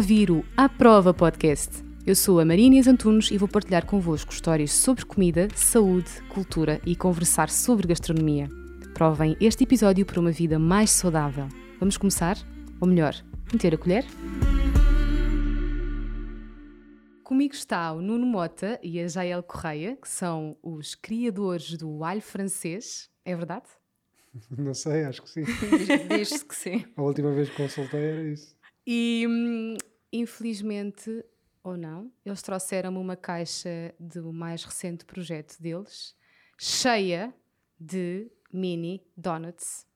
ouvir o A Prova Podcast. Eu sou a Maria Inês Antunes e vou partilhar convosco histórias sobre comida, saúde, cultura e conversar sobre gastronomia. Provem este episódio para uma vida mais saudável. Vamos começar? Ou melhor, meter a colher? Comigo está o Nuno Mota e a Jael Correia, que são os criadores do alho francês. É verdade? Não sei, acho que sim. Diz-se que sim. A última vez que consultei era isso. E hum, infelizmente, ou não, eles trouxeram-me uma caixa do mais recente projeto deles, cheia de mini donuts.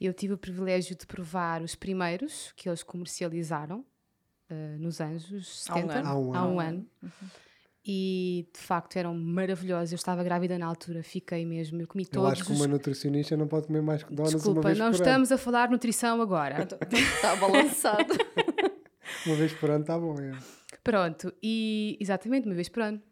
Eu tive o privilégio de provar os primeiros que eles comercializaram uh, nos Anjos 70, Há um ano. Há um ano. E de facto eram maravilhosos. Eu estava grávida na altura, fiquei mesmo. Eu comi Eu todos acho que os uma nutricionista não pode comer mais que donuts uma Desculpa, vez não por estamos a falar de nutrição agora. Está balançado. Uma vez por ano está bom. É. Pronto, e exatamente, uma vez por ano.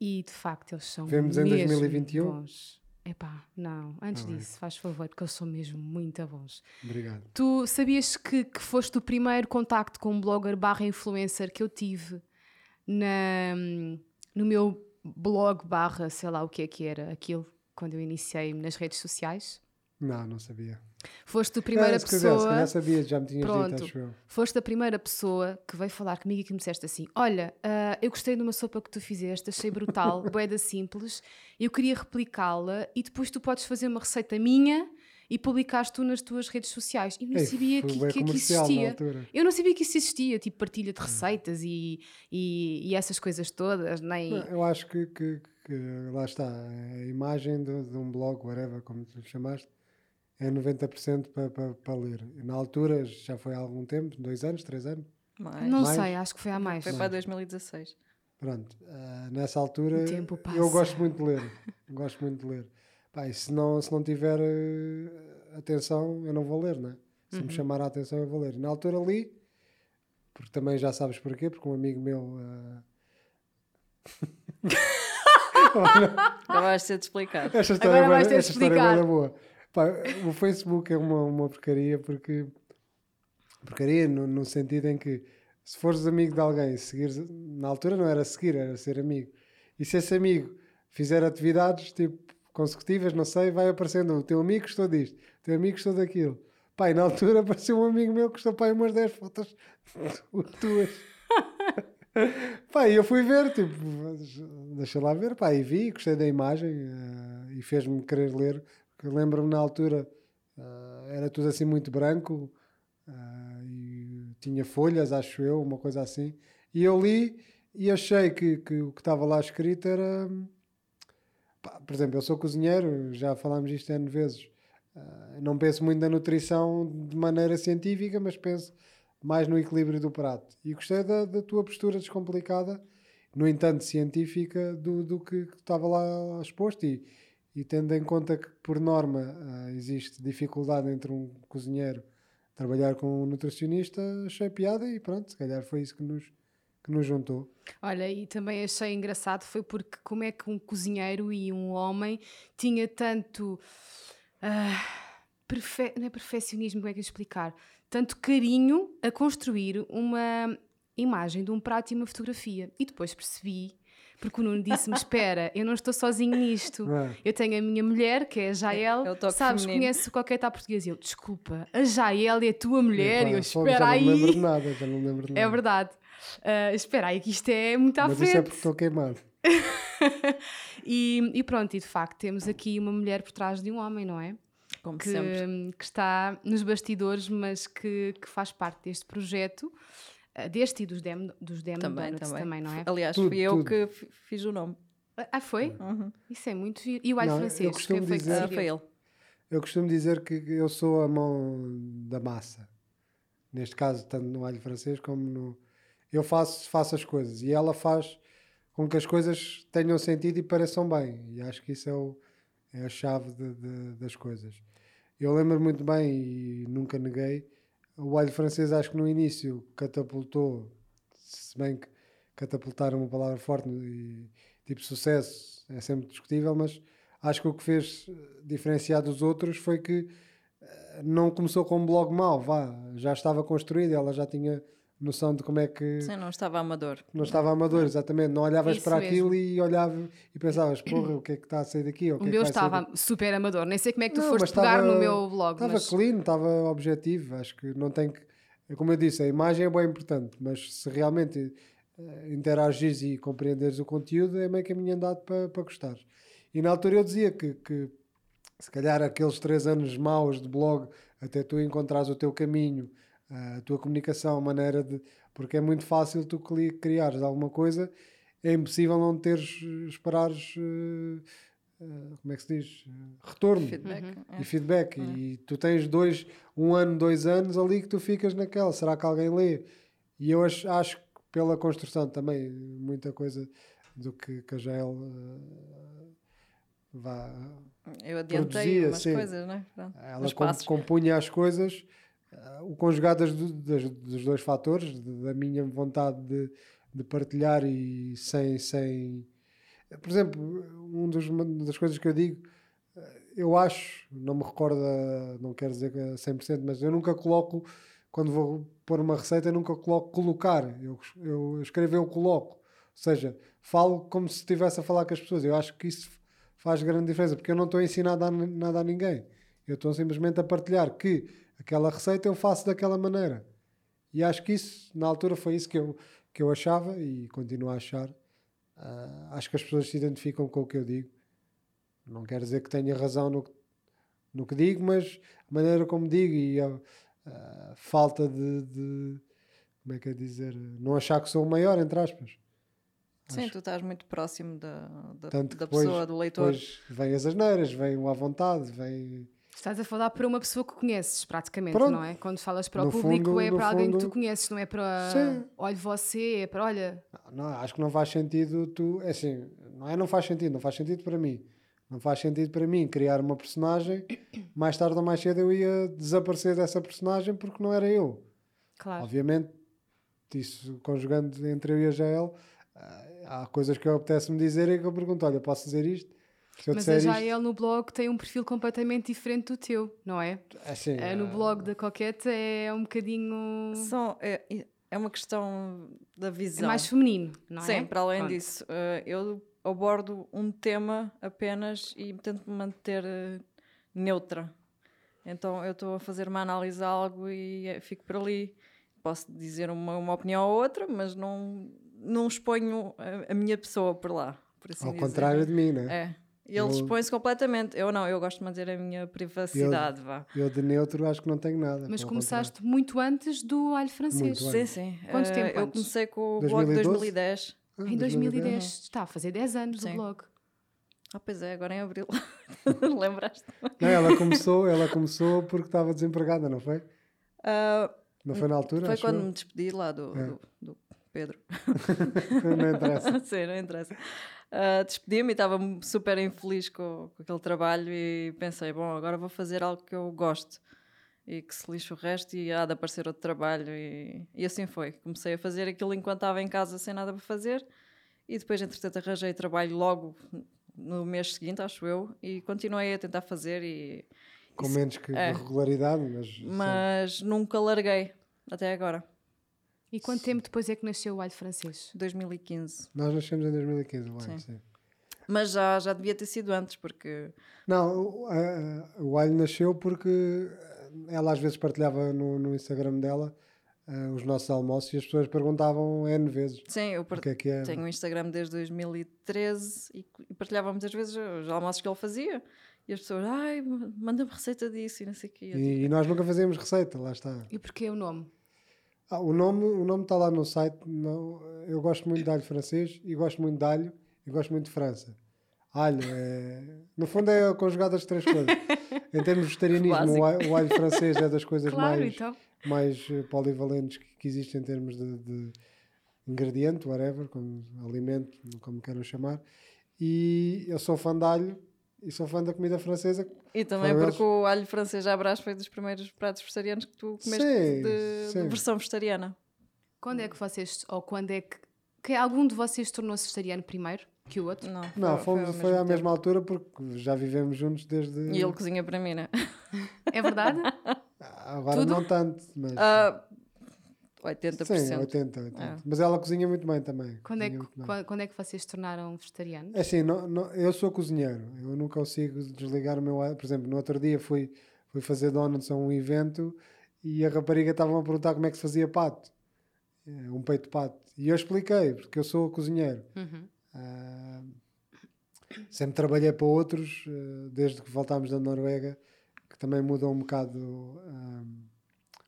E de facto eles são Vemos em mesmo 2021? bons. Epá, não, antes bem. disso, faz favor, porque eles são mesmo muito bons. Obrigado. Tu sabias que, que foste o primeiro contacto com um blogger barra influencer que eu tive na, no meu blog barra, sei lá o que é que era aquilo, quando eu iniciei nas redes sociais? Não, não sabia. Foste a primeira se calhar- Se pessoa... calhar sabia, já me tinhas Pronto. dito, acho eu. Foste a primeira pessoa que veio falar comigo e que me disseste assim: Olha, ah, eu gostei de uma sopa que tu fizeste, achei brutal, boeda simples, eu queria replicá-la e depois tu podes fazer uma receita minha e publicares tu nas tuas redes sociais. Eu não Ei, sabia que, que, que existia. Eu não sabia que isso existia, tipo partilha Hum. de receitas e, e, e essas coisas todas, nem. Não, Eu acho que, que- que lá está, a imagem de, de um blog, whatever, como tu chamaste, é 90% para pa, pa ler. Na altura, já foi há algum tempo, dois anos, três anos, Mais. não mais? sei, acho que foi há mais. Foi para 2016. Pronto, ah, nessa altura O tempo passa. eu gosto muito de ler. gosto muito de ler. Pá, e se não, se não tiver eh, atenção, eu não vou ler, né? Se Uhum. me chamar a atenção, eu vou ler. Na altura li, porque também já sabes porquê, porque um amigo meu. ah, Agora vais ser de explicar. Esta história, Agora é vais ter de esta história é explicar. boa. Pá, o Facebook é uma, uma porcaria porque. Porcaria no, no sentido em que se fores amigo de alguém, seguires, na altura não era seguir, era ser amigo. E se esse amigo fizer atividades tipo consecutivas, não sei, vai aparecendo o teu amigo gostou disto, o teu amigo gostou daquilo. E na altura apareceu um amigo meu que gostou pá, umas 10 fotos tuas. E eu fui ver, tipo, deixa lá ver, pá, e vi, gostei da imagem eh, e fez-me querer ler. Eu Lembro-me na altura, eh, era tudo assim muito branco eh, e tinha folhas, acho eu, uma coisa assim. E eu li e achei que, que o que estava lá escrito era. pá, por exemplo, eu sou cozinheiro, já falámos isto N vezes. Eh, não penso muito na nutrição de maneira científica, mas penso mais no equilíbrio do prato. E gostei da, da tua postura descomplicada, no entanto científica, do, do que estava lá exposto. E, e tendo em conta que, por norma, ah, existe dificuldade entre um cozinheiro trabalhar com um nutricionista, achei piada e pronto, se calhar foi isso que nos, que nos juntou. Olha, e também achei engraçado foi porque como é que um cozinheiro e um homem tinha tanto ah, perfe- não é perfeccionismo, como é que eu explicar? Tanto carinho a construir uma imagem de um prato e uma fotografia. E depois percebi, porque o Nuno disse-me: Espera, eu não estou sozinho nisto. É? Eu tenho a minha mulher, que é a Jael, É sabes, feminino. conhece qualquer está português. E eu, desculpa, a Jael é a tua mulher. E eu, espera já aí. não lembro de nada, já não lembro de nada. É verdade. Ah, espera aí, que isto é muito à Mas frente. isso é porque estou queimado. e, e pronto, e de facto temos aqui uma mulher por trás de um homem, não é? Como Que, sempre. que está nos bastidores, mas que, que faz parte deste projeto, deste e dos Dem, dos Dem Também, Donuts também. também, não é? Aliás, Tudo, fui eu tudo. que fiz o nome. Ah, foi? Uhum. Isso é muito giro. E o alho francês? quem foi que dizer- Ah, decidiu? foi ele. Eu costumo dizer que eu sou a mão da massa. Neste caso, tanto no alho francês como no. Eu faço, faço as coisas e ela faz com que as coisas tenham sentido e pareçam bem. E acho que isso é, o- é a chave de- de- das coisas. Eu lembro muito bem e nunca neguei. O alho francês, acho que no início catapultou, se bem que catapultar é uma palavra forte e tipo sucesso é sempre discutível, mas acho que o que fez eh, diferenciar dos outros foi que eh, não começou com um blog mau, vá, já estava construído, ela já tinha noção de como é que Sim, não estava amador. não estava amador, exatamente. Não olhavas Isso para mesmo. aquilo e olhavas e pensavas, porra, o que é que está a sair daqui? O que é que meu estava daqui? super amador. Nem sei como é que tu Não, foste pegar estava- no meu blog. Estava Mas... clean, estava objetivo. Acho que não tem que. Como eu disse, a imagem é bem importante, mas se realmente eh, interagires e compreenderes o conteúdo, é meio caminho andado para, para gostar. E na altura eu dizia que, que se calhar aqueles três anos maus de blog, até tu encontrares o teu caminho, a tua comunicação, a maneira de. Porque é muito fácil tu criares alguma coisa, é impossível não teres, esperares. eh, eh, como é que se diz? Retorno Feedback. Uhum. é. e feedback. E tu tens dois, um ano, dois anos ali que tu ficas naquela. Será que alguém lê? E eu acho, acho que pela construção também, muita coisa do que, que a Jael eh, vá. Eu adiantei Produzia, umas sim. coisas, né? Pronto. Ela Uns com- passos. compunha as coisas, o conjugado das, das- dos dois fatores, da minha vontade de, de partilhar e sem, sem. Por exemplo, um uma das coisas que eu digo, eh, eu acho, não me recordo, não quero dizer que é 100%, mas eu nunca coloco, quando vou pôr uma receita, eu nunca coloco colocar, eu, eu escrevo, eu coloco. Ou seja, falo como se estivesse a falar com as pessoas. Eu acho que isso faz grande diferença, porque eu não estou a ensinar nada a ninguém. Eu estou simplesmente a partilhar que aquela receita eu faço daquela maneira. E acho que isso, na altura, foi isso que eu, que eu achava e continuo a achar. Ah, acho que as pessoas se identificam com o que eu digo. Não quer dizer que tenha razão no, que- no que digo, mas a maneira como digo e a, a falta de, de- Como é que é dizer? Não achar que sou o maior, entre aspas. Sim, Acho- tu estás muito próximo da, da, da depois- pessoa, do leitor. Depois vem as asneiras, vem o à vontade, vem. Estás a falar para uma pessoa que conheces, praticamente, Pronto. não é? Quando falas para o No público, fundo- é para alguém que tu fundo- conheces, não é para. Sim. Olha, você, é para. Olha. Não, acho que não faz sentido tu. É assim, não é não faz sentido, não faz sentido para mim. Não faz sentido para mim criar uma personagem, mais tarde ou mais cedo eu ia desaparecer dessa personagem porque não era eu. Claro. Obviamente, isso conjugando entre eu e a Jael, ah, há coisas que eu apetece-me dizer e que eu pergunto: olha, posso dizer isto? Se eu Mas a disser isto, Jael no blog tem um perfil completamente diferente do teu, não é? assim, É, no blog da Coquete é um bocadinho. São, é, é uma questão da É visão. mais feminino, não é? Sim, para além Pronto. disso, eh, eu abordo um tema apenas e tento me manter eh, neutra. Então eu estou a fazer uma análise a algo e fico por ali. Posso dizer uma, uma opinião ou outra, mas não, não exponho a, a minha pessoa por lá. Por assim Ao dizer. contrário de mim, né? É. Ele Eu- expõe-se completamente. Eu não, eu gosto de manter a minha privacidade. Vá. Eu de neutro acho que não tenho nada. Mas começaste muito antes do alho francês. Muito Sim, antes. sim. Quanto Eh, tempo Eu antes? comecei com o blog 2012? 2010. contrário. Ah, Em 2010. Está a fazer 10 anos Sim. o blog. Ah, pois é, agora em abril. Lembraste? Não, ela começou, ela começou porque estava desempregada, não foi? Ah, Não foi na altura? Foi quando eu? me despedi lá do, É. do, do Pedro. Não interessa. Sim, não interessa. Ah, Despedi-me e estava super infeliz com, com aquele trabalho e pensei, bom, agora vou fazer algo que eu gosto e que se lixe o resto e há de aparecer outro trabalho e, e assim foi. Comecei a fazer aquilo enquanto estava em casa sem nada para fazer e depois, entretanto, arranjei trabalho logo no mês seguinte, acho eu, e continuei a tentar fazer e... Com menos que é. regularidade, mas. sim. mas nunca larguei até agora. E quanto tempo depois é que nasceu o alho francês? 2015. Nós nascemos em 2015, o Sim. Alho, sim. Mas já, já devia ter sido antes, porque Não, o, a- o Alho nasceu porque ela às vezes partilhava no, no Instagram dela eh, os nossos almoços e as pessoas perguntavam N vezes sim, eu par- o que é que é. tenho o Instagram desde 2013 e, e partilhava muitas vezes os almoços que ele fazia. E as pessoas, ai, manda-me receita disso e não sei o quê. Tipo, E, e nós nunca fazíamos receita, lá está. E porquê o nome? Ah, o nome o nome está lá no site. Não, eu gosto muito de alho francês e gosto muito de alho e gosto muito de França. Alho é. No fundo é conjugado as três coisas. Em termos de vegetarianismo, o alho, o alho francês é das coisas Claro, mais, então. mais eh, polivalentes que, que existem em termos de, de ingrediente, whatever, como alimento, como queiram chamar. E eu sou fã de alho e sou fã da comida francesa. E também porque o alho francês à brás foi dos primeiros pratos vegetarianos que tu comeste Sim, de, de sim. versão vegetariana. Quando é que vocês, ou quando é que, que algum de vocês tornou-se vegetariano primeiro que o outro? Não, Não, foi, fomos, ao foi, mesmo à tempo. mesma altura porque já vivemos juntos desde. E ele cozinha para mim, né? É verdade? Agora Tudo? não tanto, mas. Ah, 80%. Sim, 80, 80. É. Mas ela cozinha muito bem também. Quando é, que, cozinha muito bem. qua- quando é que vocês se tornaram vegetarianos? É assim, não- não- eu sou cozinheiro, eu não consigo desligar o meu. Por exemplo, no outro dia fui, fui fazer donuts a um evento e a rapariga estava a perguntar como é que se fazia pato, eh, um peito de pato. E eu expliquei, porque eu sou cozinheiro. Uhum. Ah, sempre trabalhei para outros, eh, desde que voltámos da Noruega, que também mudou um bocado ah,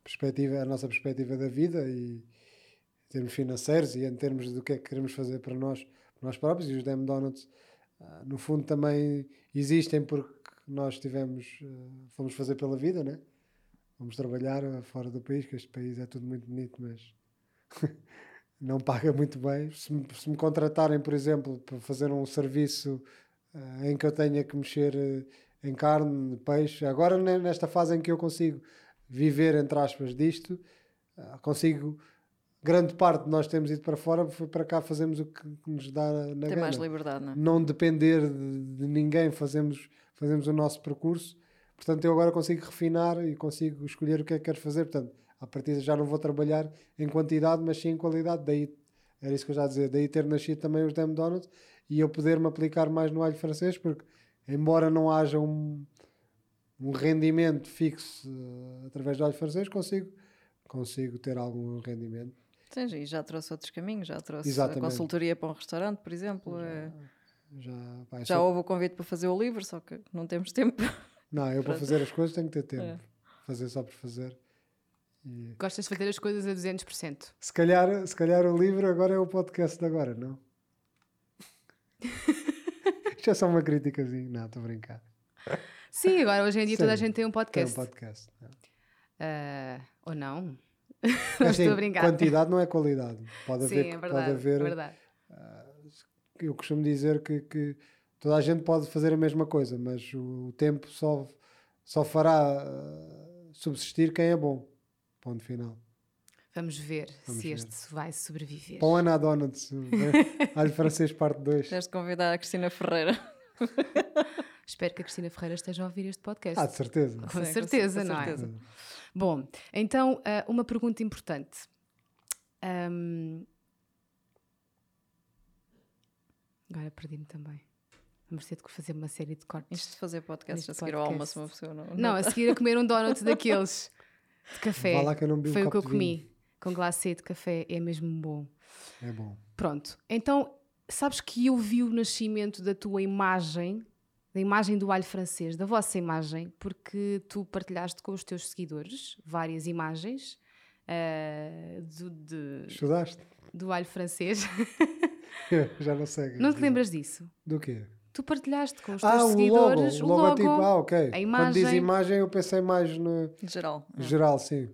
perspectiva, a nossa perspectiva da vida e em termos financeiros e em termos do que é que queremos fazer para nós, para nós próprios. E os Dem Donuts, ah, no fundo, também existem porque nós tivemos, ah, fomos fazer pela vida, né? Vamos trabalhar fora do país, que este país é tudo muito bonito, mas não paga muito bem. Se me, se me contratarem, por exemplo, para fazer um serviço ah, em que eu tenha que mexer em carne, peixe, agora ne- nesta fase em que eu consigo viver, entre aspas, disto, ah, consigo. Grande parte de nós temos ido para fora, foi para cá fazemos o que nos dá na Tem gana mais liberdade, não é? não depender de, de ninguém, fazemos, fazemos o nosso percurso. Portanto, eu agora consigo refinar e consigo escolher o que é que quero fazer. Portanto, a partir já não vou trabalhar em quantidade, mas sim em qualidade. Daí, era isso que eu já ia dizer, daí ter nascido também os Dem Donuts e eu poder-me aplicar mais no alho francês, porque embora não haja um, um rendimento fixo eh, através do alho francês, consigo, consigo ter algum rendimento. Sim, e já trouxe outros caminhos, já trouxe a Exatamente. consultoria para um restaurante, por exemplo. é- Já, pá, Já só- houve o convite para fazer o livro, só que não temos tempo. Não, eu para fazer as coisas tenho que ter tempo. É. Fazer só por fazer. E, Gostas de fazer as coisas a 200%. se, calhar, se calhar o livro agora é o podcast de agora, não? Isto é só uma criticazinha. Não, estou a brincar. Sim, agora hoje em dia toda a Sim, gente tem um Tem podcast. um podcast. Ah, ou não? É Não assim, estou a brincar. quantidade não é qualidade. Pode haver, Sim, é pode verdade. haver é verdade. eu costumo dizer que, que toda a gente pode fazer a mesma coisa, mas o, o tempo só, só fará ah, subsistir quem é bom. Ponto final. Vamos ver Vamos se ver. este vai sobreviver. Pão Ana Donuts, né? alho francês parte 2. Tens de convidar a Cristina Ferreira. Espero que a Cristina Ferreira esteja a ouvir este podcast. Ah, de certeza. com Sim, com certeza, cer- não com é? certeza. Bom, então, ah, uma pergunta importante. Ahm, Agora perdi-me também. Vamos ter de fazer uma série de cortes. Isto de fazer podcast Neste a seguir ao almoço, uma pessoa não. Não, a seguir a comer um donut daqueles de café. Vá lá que eu não bebi um Foi o que eu comi. Com glacê de café. É mesmo bom. É bom. Pronto. Então, sabes que eu vi o nascimento da tua imagem, da imagem do alho francês, da vossa imagem, porque tu partilhaste com os teus seguidores várias imagens ah, do, de- Estudaste? do alho francês. Já não sei. Não te lembras disso? Do quê? Tu partilhaste com os Ah, teus o logo. seguidores O logotipo. Ah, ok. a Quando diz imagem. imagem, eu pensei mais no geral. é. geral, sim.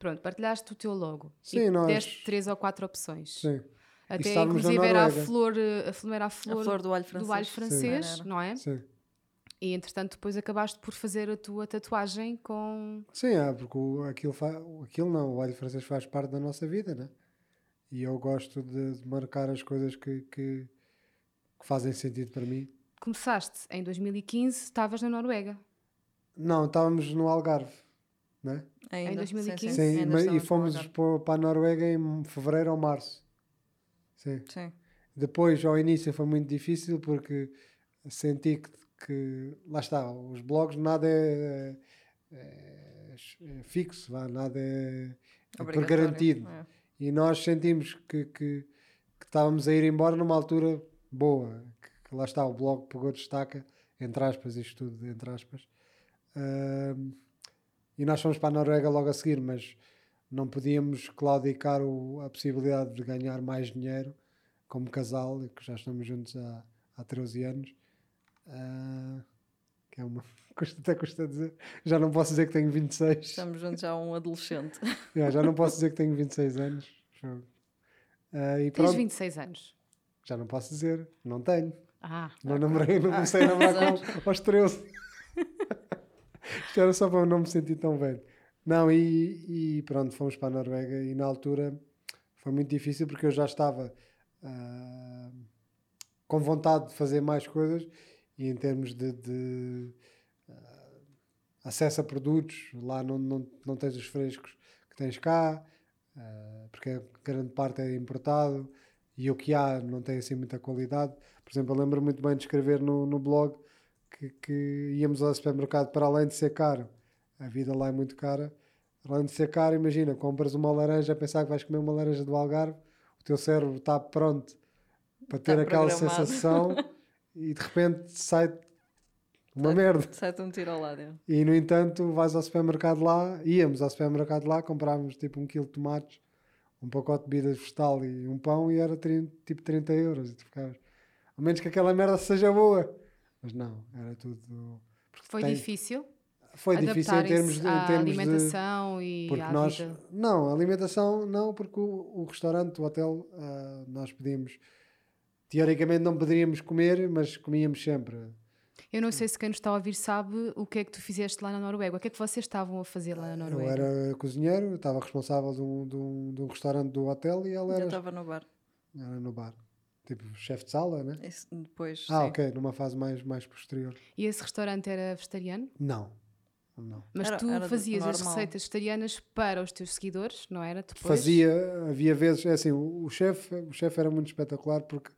Pronto, partilhaste o teu logo. Sim, e nós- deste três ou quatro opções. Sim. Até inclusive era a flor, eh, a flor, era a flor, A flor do alho francês. do alho francês, Sim. não é? Sim. E entretanto depois acabaste por fazer a tua tatuagem com. Sim, é, porque o- aquilo, fa... aquilo não, o alho francês faz parte da nossa vida, né? E eu gosto de, de marcar as coisas que, que, que fazem sentido para mim. Começaste em 2015, estavas na Noruega. Não, estávamos no Algarve, né? Ainda, Em 2015? Sim, ainda mas- e fomos para a Noruega em fevereiro ou março. Sim. Sim. Depois, ao início, foi muito difícil porque senti que, que- lá está, os blogs nada é, é- é fixo, vá, nada é, é por garantido. É. E nós sentimos que, que, que estávamos a ir embora numa altura boa, que, que lá está, o blog pegou destaca, entre aspas, isto tudo, entre aspas. E nós fomos para a Noruega logo a seguir, mas não podíamos claudicar o- a possibilidade de ganhar mais dinheiro como casal, que já estamos juntos há, há 13 anos. Ah, que é uma. Custa, até custa dizer. Já não posso dizer que tenho 26. Estamos juntos já um adolescente. Já, já não posso dizer que tenho 26 anos. Ah, e Tens pronto, 26 anos. já não posso dizer, não tenho. Ah, Não namorei, não comecei a namorar com aos 13. Isto era só para eu não me sentir tão velho. Não, e, e pronto, fomos para a Noruega e na altura foi muito difícil porque eu já estava ah, com vontade de fazer mais coisas e em termos de, de, ah, acesso a produtos, lá não, não, não tens os frescos que tens cá, Uh, porque a grande parte é importado e o que há não tem assim muita qualidade. Por exemplo, eu lembro muito bem de escrever no, no blog que, que íamos ao supermercado para além de ser caro, a vida lá é muito cara. Além de ser caro, imagina, compras uma laranja a pensar que vais comer uma laranja do Algarve, o teu cérebro está pronto para ter Está aquela sensação e de repente sai uma merda. Sai-te um tiro ao lado. é. E no entanto, vais ao supermercado lá, íamos ao supermercado lá, comprávamos tipo um quilo de tomates, um pacote de bebida vegetal e um pão e era 30, tipo 30 euros. E tu ficavas, ao menos que aquela merda seja boa. Mas não, era tudo. porque Foi tem- difícil Foi difícil em termos de. Em termos de alimentação e porque à nós. vida. Não, a alimentação não, porque o, o restaurante, o hotel, ah, nós pedimos. Teoricamente não poderíamos comer, mas comíamos sempre. Eu não sei se quem nos está a ouvir sabe o que é que tu fizeste lá na Noruega. O que é que vocês estavam a fazer lá na Eu Noruega? era cozinheiro, eu estava responsável de um, de, um, de um restaurante do hotel e ela Eu era, estava no bar. era no bar. Tipo, chefe de sala, né? Isso depois. Ah, sim. ok, numa fase mais, mais posterior. E esse restaurante era vegetariano? Não, não. Mas Era- tu era fazias as normal. receitas vegetarianas para os teus seguidores, não era? Depois? Fazia, havia vezes, é assim, o, o chefe o chefe era muito espetacular porque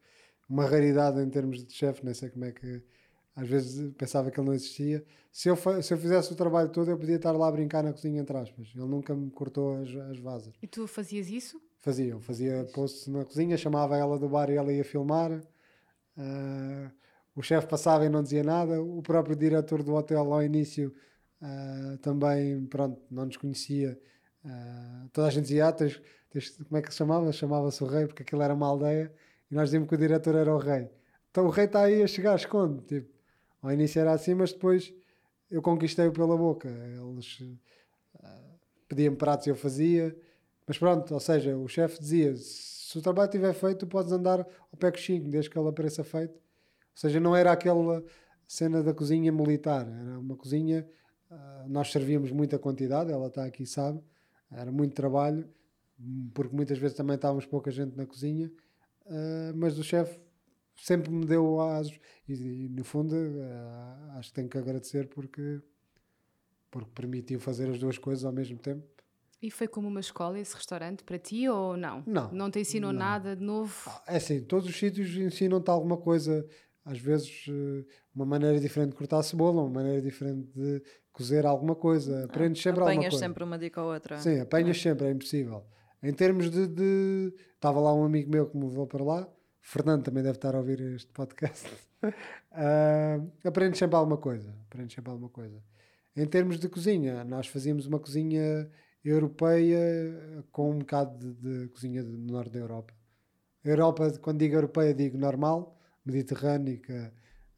uma raridade em termos de chefe, nem sei como é que, às vezes pensava que ele não existia. Se eu, se eu fizesse o trabalho todo, eu podia estar lá a brincar na cozinha, entre aspas. Ele nunca me cortou as, as vasas. E tu fazias isso? Fazia, eu fazia posts na cozinha, chamava ela do bar e ela ia filmar. Ah, o chefe passava e não dizia nada. O próprio diretor do hotel, ao início, ah, também, pronto, não nos conhecia. Ah, toda a gente dizia, ah, tens, tens- como é que se chamava? Chamava-se o rei, porque aquilo era uma aldeia. E nós dizíamos que o diretor era o rei. Então o rei está aí a chegar, esconde. Tipo, ao início era assim, mas depois eu conquistei-o pela boca. Eles ah, pediam pratos e eu fazia. Mas pronto, ou seja, o chefe dizia: se o trabalho estiver feito, tu podes andar ao pé coxinho, desde que ele apareça feito. Ou seja, não era aquela cena da cozinha militar, era uma cozinha. ah, nós servíamos muita quantidade, ela está aqui, sabe. Era muito trabalho, porque muitas vezes também estávamos pouca gente na cozinha. Ah, mas o chefe sempre me deu asos e, e, no fundo ah, acho que tenho que agradecer porque porque permitiu fazer as duas coisas ao mesmo tempo E foi como uma escola esse restaurante para ti ou não? Não, Não te ensinou não. nada de novo? É assim, todos os sítios ensinam-te alguma coisa, às vezes uma maneira diferente de cortar a cebola, uma maneira diferente de cozer alguma coisa. Aprendes sempre alguma Apanhas coisa. sempre uma dica ou outra. Sim, apanhas sempre, é impossível. Em termos de, de- Estava lá um amigo meu que me levou para lá, Fernando também deve estar a ouvir este podcast. Ah, aprendes sempre alguma coisa. Aprendes sempre alguma coisa. Em termos de cozinha, nós fazíamos uma cozinha europeia com um bocado de, de cozinha do norte da Europa. Europa, quando digo europeia, digo normal, mediterrânea,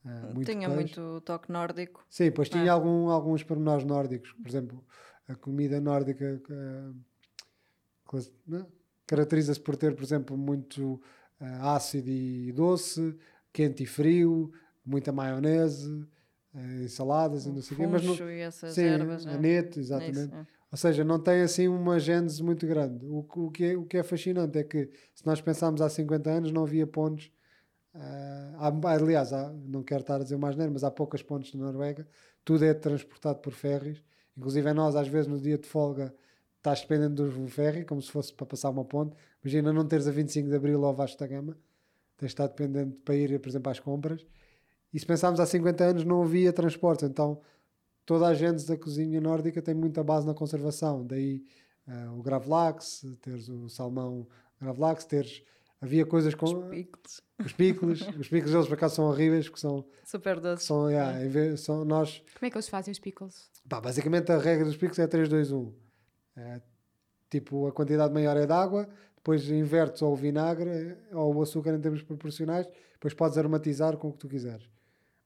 ah, muito Tinha queijo. muito toque nórdico. Sim, pois tinha É. algum, alguns pormenores nórdicos. Por exemplo, a comida nórdica né, caracteriza-se por ter, por exemplo, muito eh, ácido e doce, quente e frio, muita maionese, eh, saladas e não sei o quê. Mas não, e essas sim, ervas. é. aneto, É exatamente. é. Ou seja, não tem assim uma gênese muito grande. O, que- o, que é, o que é fascinante é que, se nós pensarmos há 50 anos, não havia pontes. ah, há- aliás, há- não quero estar a dizer mais nada, mas há poucas pontes na Noruega. Tudo é transportado por ferries. Inclusive, a nós, às vezes, no dia de folga, estás dependendo do ferry, como se fosse para passar uma ponte. Imagina não teres a 25 de Abril ou Vasco da Gama. Tens de estar dependente para ir, por exemplo, às compras. E se pensarmos há 50 anos, não havia transporte. Então, toda a gente da cozinha nórdica tem muita base na conservação. Daí ah, o gravlax, teres o salmão gravlax, teres... Havia coisas com... Os pickles. Os picles. os picles deles, por acaso, são horríveis, porque são... Super doce. são, yeah, vez- são nós... Como é que eles fazem os pickles? Pá, basicamente, a regra dos picles é 3, 2, 1. Tipo, a quantidade maior é de água, depois invertes ou o vinagre ou o açúcar em termos proporcionais, depois podes aromatizar com o que tu quiseres.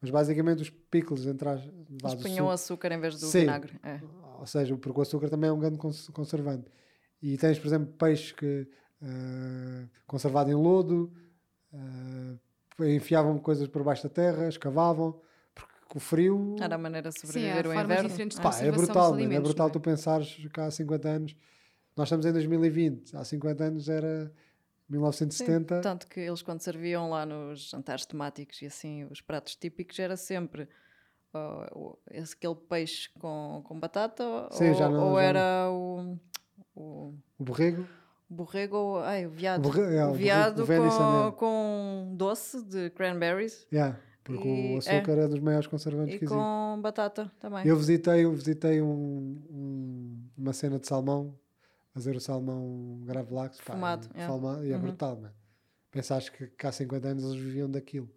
Mas basicamente os pickles entras Eles punham açúcar em vez do Sim. vinagre. É. ou seja, porque o açúcar também é um grande cons- conservante. E tens, por exemplo, peixe que eh, conservado em lodo, eh, enfiavam coisas por baixo da terra, escavavam, o frio Era a maneira de Sim, sobreviver há o inverno. É. Pá, é brutal, é alimentos, brutal é? tu pensares que há 50 anos, nós estamos em 2020, há 50 anos era Sim, 1970. tanto que eles quando serviam lá nos jantares temáticos e assim, os pratos típicos era sempre o- esse, aquele peixe com, com batata Sim, ou, não- ou era o, o, O borrego, borrego, ou- ai, o viado. Borre- é, o o borrego viado venison, com, é. com doce de cranberries Yeah, porque E- o açúcar é. dos maiores conservantes e que existe. com batata também. Eu visitei, eu visitei um- um- uma cena de salmão, fazer o salmão gravlax. pá, Fumado, e, é. falma- e é Uhum. brutal, não é? Pensaste que, que há 50 anos eles viviam daquilo.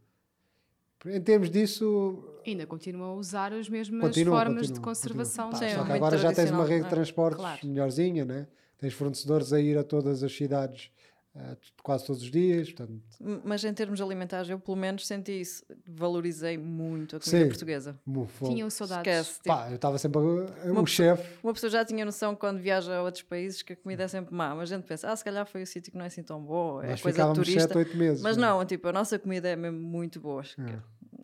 Em termos disso, Ainda continuam a usar as mesmas Continua, formas continua, de conservação. Pá, Sim, só que muito agora já tens uma rede de é. transportes Claro. melhorzinha, né? Tens fornecedores a ir a todas as cidades quase todos os dias. Portanto, Mas em termos alimentares, eu pelo menos senti isso. Valorizei muito a comida Sim. portuguesa. Tinham saudades. Esquece. tipo, Pá, eu estava sempre. a- Uma o chefe. Uma pessoa já tinha noção quando viaja a outros países que a comida é sempre má, mas a gente pensa, ah, se calhar foi o sítio que não é assim tão bom, é Nós coisa de ficávamos turista. 7, 8 meses. Mas né? não, tipo, a nossa comida é mesmo muito boa. acho que É.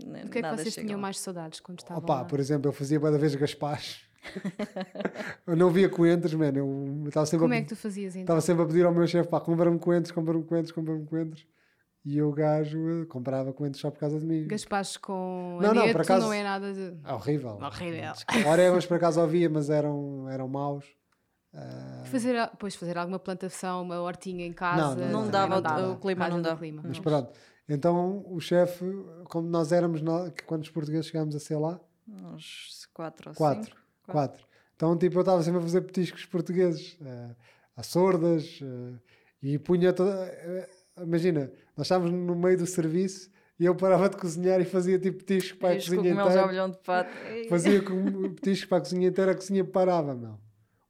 nem- Do que é que vocês tinham lá. mais saudades quando estavam Opa, lá? por exemplo, eu fazia cada vez gaspares. eu não via coentros, mano. Eu estava sempre, Como a é que tu fazias então? estava sempre a pedir ao meu chefe, pá, compra-me coentros, compra-me coentros, compra-me coentros. E o gajo comprava coentros só por causa de mim. Gaspares com Não, não, por acaso- não é nada de... É horrível. Horrível. Orégãos por acaso havia, mas eram, eram maus. Ah, Fazer, pois, fazer alguma plantação, uma hortinha em casa... não, Não Também dava, não o- o clima não dá. clima. mas Não. pronto. Então o chefe, como nós éramos, nó- que quando os portugueses chegámos a ser lá, Uns 4 ou Quatro. 5. Quatro. Então, tipo, eu estava sempre a fazer petiscos portugueses, eh, a sordas, eh, e punha toda. eh, imagina, nós estávamos no meio do serviço e eu parava de cozinhar e fazia tipo petiscos para a cozinha inteira. de pato. Fazia com- petiscos para a cozinha inteira, a cozinha parava, meu.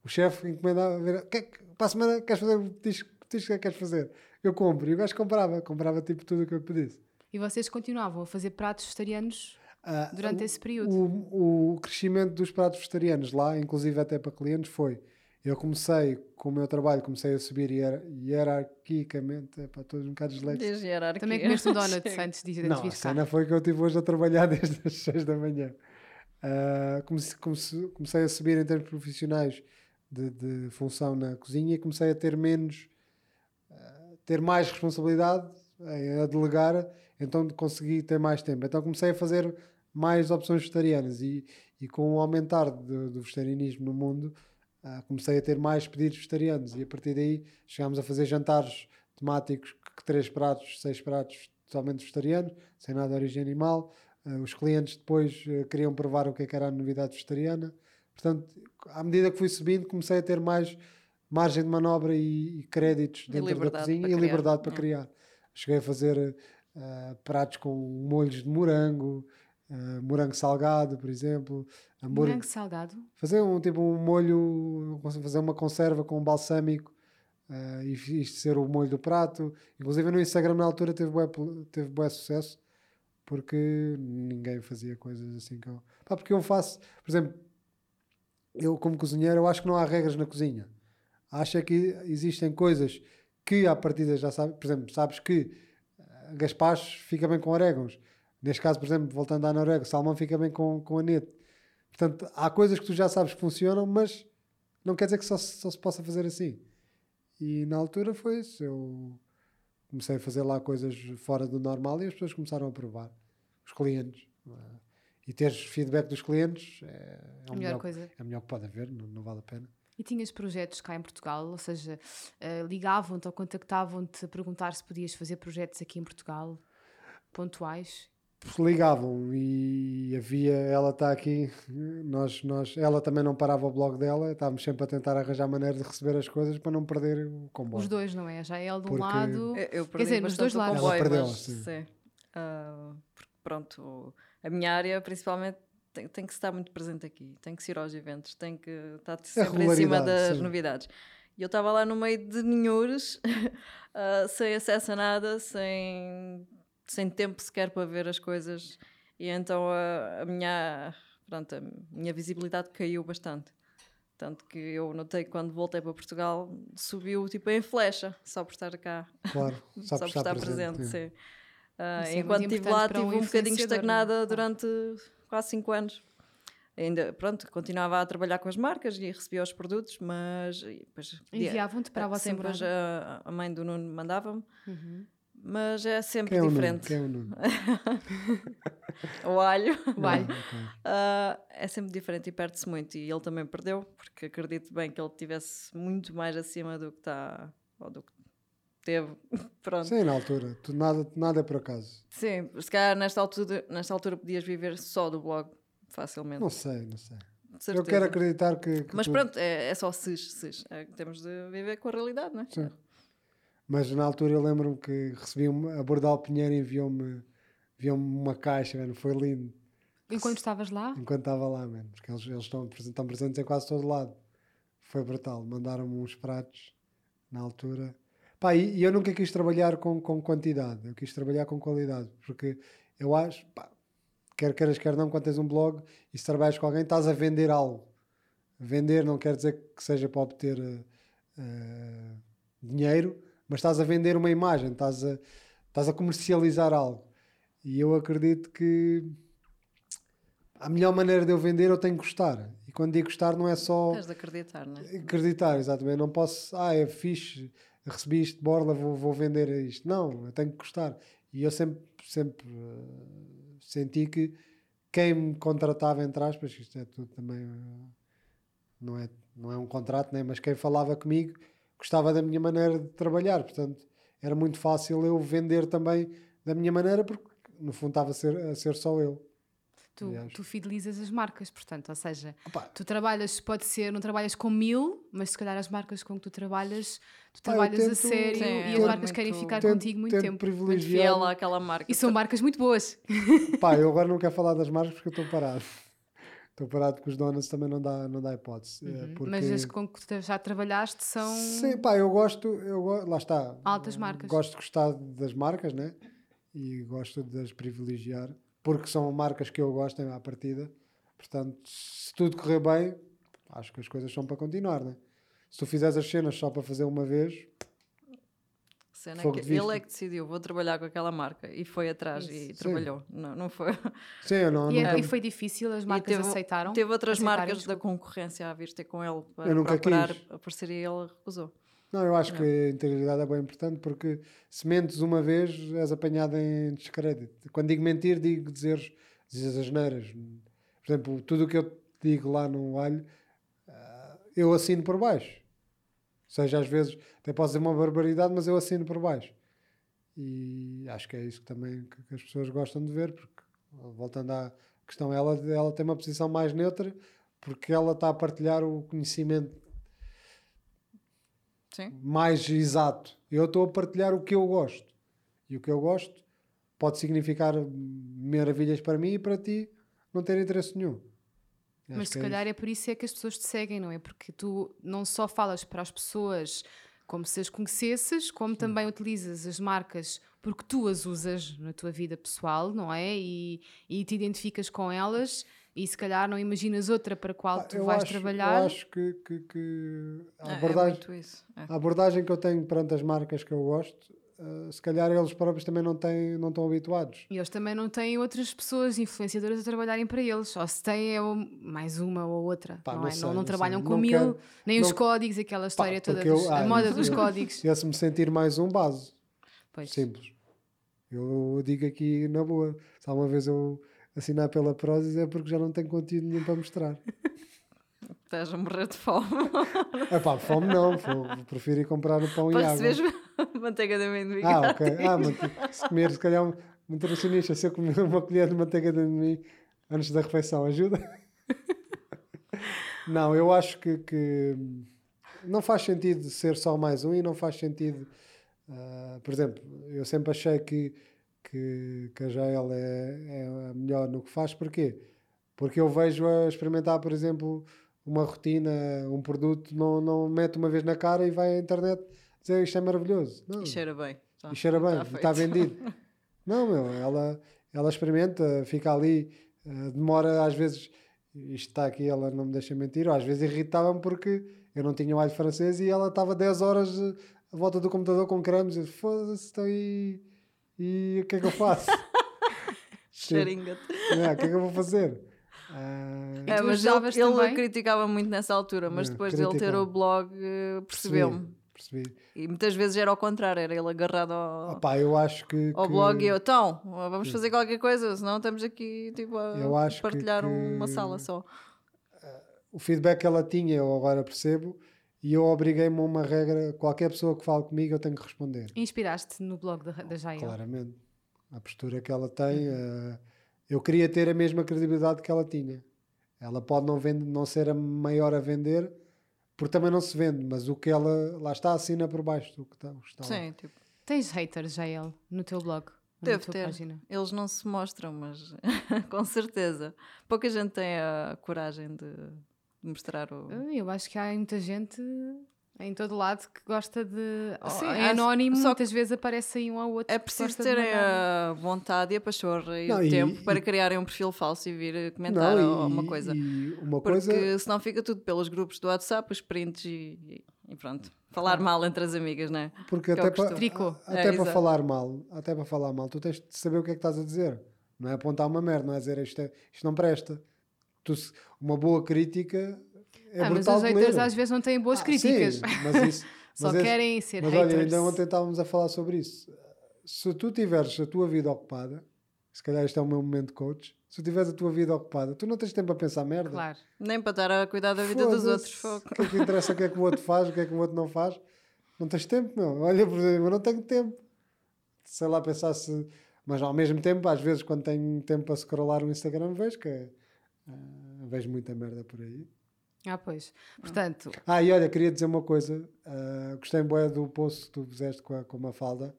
O chefe encomendava, a ver, "Que é que- para a semana queres fazer um petisco? Que petisco é que queres fazer? Eu compro. E o gajo comprava, comprava tipo tudo o que eu pedisse. E vocês continuavam a fazer pratos vegetarianos Ah, durante o- esse período? O, o crescimento dos pratos vegetarianos lá, inclusive até para clientes, foi. Eu comecei com o meu trabalho, comecei a subir hier- hierarquicamente, é para todos um bocado disléxico. Desde hierarquia. Também comeste um donut antes de, antes Não, de a vir cá. cena foi que eu estive hoje a trabalhar desde as 6 da manhã. Ah, comecei, comecei- comecei a subir em termos profissionais de, de função na cozinha e comecei a ter menos, ah, ter mais responsabilidade a delegar, então consegui ter mais tempo. Então comecei a fazer mais opções vegetarianas e, e com o aumentar do, do vegetarianismo no mundo, ah, comecei a ter mais pedidos vegetarianos e a partir daí chegámos a fazer jantares temáticos, três pratos, seis pratos totalmente vegetarianos, sem nada de origem animal. Ah, os clientes depois ah, queriam provar o que, é que era a novidade vegetariana. Portanto, à medida que fui subindo, comecei a ter mais margem de manobra e, e créditos E dentro da liberdade cozinha e liberdade para É. criar. Cheguei a fazer ah, pratos com molhos de morango, ah, morango salgado, por exemplo, hambúrguer, Morango salgado? fazer um tipo um molho, fazer uma conserva com um balsâmico eh, e isto ser o molho do prato. Inclusive no Instagram na altura teve bué, teve bué sucesso porque ninguém fazia coisas assim que eu. Pá, porque eu faço, por exemplo, eu como cozinheiro, eu acho que não há regras na cozinha. Acho é que existem coisas que à partida já sabes, por exemplo, sabes que eh, gaspacho fica bem com orégãos. Neste caso, por exemplo, voltando à Noruega, salmão fica bem com, com aneto. Portanto, há coisas que tu já sabes que funcionam, mas não quer dizer que só, só se possa fazer assim. E na altura foi isso. Eu comecei a fazer lá coisas fora do normal e as pessoas começaram a provar. Os clientes. E teres feedback dos clientes é, é A o melhor melhor, coisa. é o melhor que pode haver, não, não vale a pena. E tinhas projetos cá em Portugal? Ou seja, eh, ligavam-te ou contactavam-te a perguntar se podias fazer projetos aqui em Portugal? Pontuais? Ligavam e havia, ela está aqui, nós, nós, ela também não parava o blog dela, estávamos sempre a tentar arranjar maneira de receber as coisas para não perder o comboio. Os dois, não é? Já é ele de um Porque- lado. Eu, eu Quer perdi dizer, nos dois lados. Ela comboio, perdeu, mas, sim. Ah, porque, pronto, a minha área principalmente tem, tem que estar muito presente aqui, tem que ir aos eventos, tem que estar sempre em cima das sim. novidades. E eu estava lá no meio de ninhures, ah, sem acesso a nada, sem, sem tempo sequer para ver as coisas. E então a, a minha, pronto, a minha visibilidade caiu bastante. Tanto que eu notei que quando voltei para Portugal subiu tipo em flecha, só por estar cá Claro, só, por estar presente, é. sim. É enquanto estive lá, para um estive um bocadinho não é? estagnada durante quase 5 anos. Ainda, pronto, continuava a trabalhar com as marcas e recebia os produtos, mas Enviavam-te para a vossa sempre a, a mãe do Nuno mandava-me, Uhum. Mas é sempre Quem é diferente. Quem é o Nuno? O alho Vai. Ah, ah, é sempre diferente e perde-se muito. E ele também perdeu, porque acredito bem que ele estivesse muito mais acima do que está ou do que teve. Pronto. Sim, na altura. Tu, nada, nada é por acaso. Sim, se calhar nesta altura, nesta altura podias viver só do blog facilmente. Não sei, não sei. Eu quero acreditar que. que Mas tu- pronto, é, é só cis, cis. É temos de viver com a realidade, não é? Sim. Mas na altura eu lembro-me que recebi uma, a Bordal Pinheiro enviou-me enviou uma caixa, mano, foi lindo. Enquanto estavas lá, Enquanto estava lá, mano, porque eles, eles estão, estão presentes em quase todo lado. Foi brutal. Mandaram-me uns pratos na altura. Pá, e, e eu nunca quis trabalhar com, com quantidade, eu quis trabalhar com qualidade, porque eu acho, pá, quer queiras, quer não, quando tens um blog e se trabalhas com alguém, estás a vender algo. Vender não quer dizer que seja para obter eh, dinheiro, mas estás a vender uma imagem, estás a, estás a comercializar algo. E eu acredito que a melhor maneira de eu vender eu tenho que gostar. E quando digo gostar não é só Tens de acreditar, não é? acreditar, exatamente. Não posso, ah, é fixe, recebi isto de borla, vou, vou vender isto. Não, eu tenho que gostar. E eu sempre, sempre eh, senti que quem me contratava, entre aspas, isto é tudo também, eh, não é, não é um contrato, né? mas quem falava comigo gostava da minha maneira de trabalhar. Portanto, era muito fácil eu vender também da minha maneira, porque no fundo estava a ser, a ser só eu. tu, Aliás. tu fidelizas as marcas, portanto, ou seja, Opa, tu trabalhas, pode ser, não trabalhas com mil, mas se calhar as marcas com que tu trabalhas, tu Pá, trabalhas a tento- sério Sim, e as marcas querem muito- ficar tento- contigo muito tento tempo. Muito privilegiar- fiel àquela marca. E são marcas muito boas. Pá, eu agora não quero falar das marcas porque eu estou parado. Estou parado com os donuts, também não dá, não dá hipótese. eh, Porque... Mas as com que já trabalhaste são. Sim, pá, eu gosto, eu go- lá está. Altas marcas. Gosto de gostar das marcas, né? E gosto de as privilegiar, porque são marcas que eu gosto à partida. Portanto, se tudo correr bem, acho que as coisas são para continuar, né? Se tu fizeres as cenas só para fazer uma vez, cena é Fogo que ele é que decidiu, vou trabalhar com aquela marca e foi atrás e Sim. trabalhou. Não, não foi. sim, eu não, E, é- nunca, e foi difícil, as marcas teve- aceitaram. Teve outras marcas da desculpa. concorrência a vir ter com ele para Eu nunca procurar quis. a parceria e ele recusou. Não, eu acho que a integridade é bem importante porque se mentes uma vez és apanhado em descrédito. Quando digo mentir, digo dizer, dizer as neiras. Por exemplo, tudo o que eu te digo lá no alho, ah, eu assino por baixo. Seja, às vezes até posso dizer uma barbaridade, mas eu assino por baixo. E acho que é isso que também que, que as pessoas gostam de ver, porque voltando à questão, ela, ela tem uma posição mais neutra porque ela está a partilhar o conhecimento Sim. mais exato. Eu estou a partilhar o que eu gosto. E o que eu gosto pode significar maravilhas para mim e para ti não ter interesse nenhum. Acho Mas se é calhar é por isso é que as pessoas te seguem, não é? Porque tu não só falas para as pessoas como se as conhecesses, como também utilizas as marcas porque tu as usas na tua vida pessoal, não é? E, e te identificas com elas e se calhar não imaginas outra para a qual Ah, tu vais acho, trabalhar. Eu acho que, que, que a, É, é abordagem, é. a abordagem que eu tenho perante as marcas que eu gosto, ah, se calhar eles próprios também não, têm, não estão habituados. E eles também não têm outras pessoas influenciadoras a trabalharem para eles. Ou se têm é mais uma ou outra. Pá, não, não é? sei, não, não trabalham sei. com mil, quero- nem os códigos, aquela história toda, porque eu- dos- a ah, moda isso- dos eu- códigos. Se eu me sentir mais um base, Pois. simples. Eu digo aqui na boa, se alguma vez eu assinar pela Prozis é porque já não tenho conteúdo nenhum para mostrar. Estás a morrer de fome. É pá, fome não, prefiro ir comprar o pão e água. receberes manteiga de amendoim. Ah, ok. Ah, mante- se comer, se calhar, um nutricionista, se eu comer uma colher de manteiga de amendoim antes da refeição, ajuda? Não, eu acho que, que não faz sentido ser só mais um e não faz sentido. ah, por exemplo, eu sempre achei que, que, que a Jael é, é a melhor no que faz, porquê? Porque eu vejo a experimentar, por exemplo, uma rotina, um produto, não, não mete uma vez na cara e vai à internet dizer isto é maravilhoso. Não, E cheira bem. Tá. e cheira bem, Tá e está feito. vendido. Não, meu, ela, ela experimenta, fica ali, eh, demora às vezes, isto está aqui, ela não me deixa mentir, ou às vezes irritava-me porque eu não tinha o alho francês e ela estava 10 horas eh, à volta do computador com cremes, eu foda-se, estou aí, e o que é que eu faço? Cheiringa-te. É, o que é que eu vou fazer? E É, mas ele, ele criticava muito nessa altura, mas É, depois dele ter criticava. o blog eh, percebeu-me. Percebi. E muitas vezes era ao contrário, era ele agarrado ao, Opá, eu acho que, ao que- blog e eu, então, vamos fazer qualquer coisa, senão estamos aqui tipo, a Eu acho que- partilhar que- uma sala só. o feedback que ela tinha eu agora percebo e eu obriguei-me a uma regra, qualquer pessoa que fale comigo eu tenho que responder. Inspiraste no blog da, da Jael? Claramente. A postura que ela tem, uh, eu queria ter a mesma credibilidade que ela tinha. Ela pode não, vende, não ser a maior a vender, porque também não se vende, mas o que ela lá está assina por baixo do que está, está Sim, lá. tipo. Tens haters, Jael, no teu blog? Deve ter. Página. Eles não se mostram, mas com certeza. Pouca gente tem a coragem de mostrar o. Eu acho que há muita gente em todo lado que gosta de. Sim, é anónimo, muitas vezes aparece aí um ao outro. É preciso terem a vontade e a pachorra e não, o e, tempo e, para criarem um perfil falso e vir comentar não, uma coisa. uma Porque coisa... senão fica tudo pelos grupos do WhatsApp, os prints e, e pronto. Falar mal entre as amigas, não é? Porque até, para, até é, para falar mal, até para falar mal, tu tens de saber o que é que estás a dizer. Não é apontar uma merda, não é dizer isto, é, isto não presta. Tu, uma boa crítica é ah, mas os haters às vezes não têm boas ah, críticas. Sim, mas isso, Só mas querem ser mas haters. olha, ainda ontem estávamos a falar sobre isso. Se tu tiveres a tua vida ocupada, se calhar este é o meu momento de coach, se tu tiveres a tua vida ocupada, tu não tens tempo a pensar merda. Claro. Nem para estar a cuidar da vida dos outros. O que é que interessa o que é que o outro faz, o que é que o outro não faz? Não tens tempo, meu. Olha, por exemplo, eu não tenho tempo. Sei lá, pensar se. Mas ao mesmo tempo, às vezes, quando tenho tempo a scrollar o Instagram, vejo que. Uh, vejo muita merda por aí. Ah, pois. Portanto. Ah, e olha, queria dizer uma coisa. Uh, gostei boa do post que tu fizeste com a, com a falda.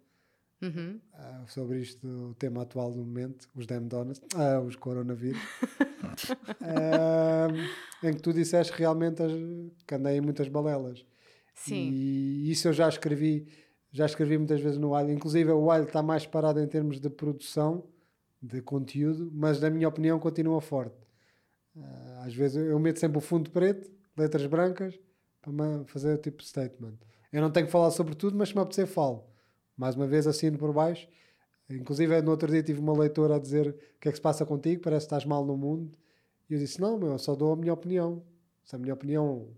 Uhum. Uh, sobre isto, o tema atual do momento, os damn donuts, uh, os coronavírus, em que tu disseste realmente as, que andei em muitas balelas. Sim. E isso eu já escrevi, já escrevi muitas vezes no Alho. Inclusive, o Alho está mais parado em termos de produção, de conteúdo, mas na minha opinião continua forte. Uh, às vezes eu meto sempre o fundo preto, letras brancas, para fazer tipo statement. Eu não tenho que falar sobre tudo, mas se me apetecer, falo. Mais uma vez, assino por baixo. Inclusive, no outro dia tive uma leitora a dizer o que é que se passa contigo, parece que estás mal no mundo. E eu disse: Não, meu, eu só dou a minha opinião. Se a minha opinião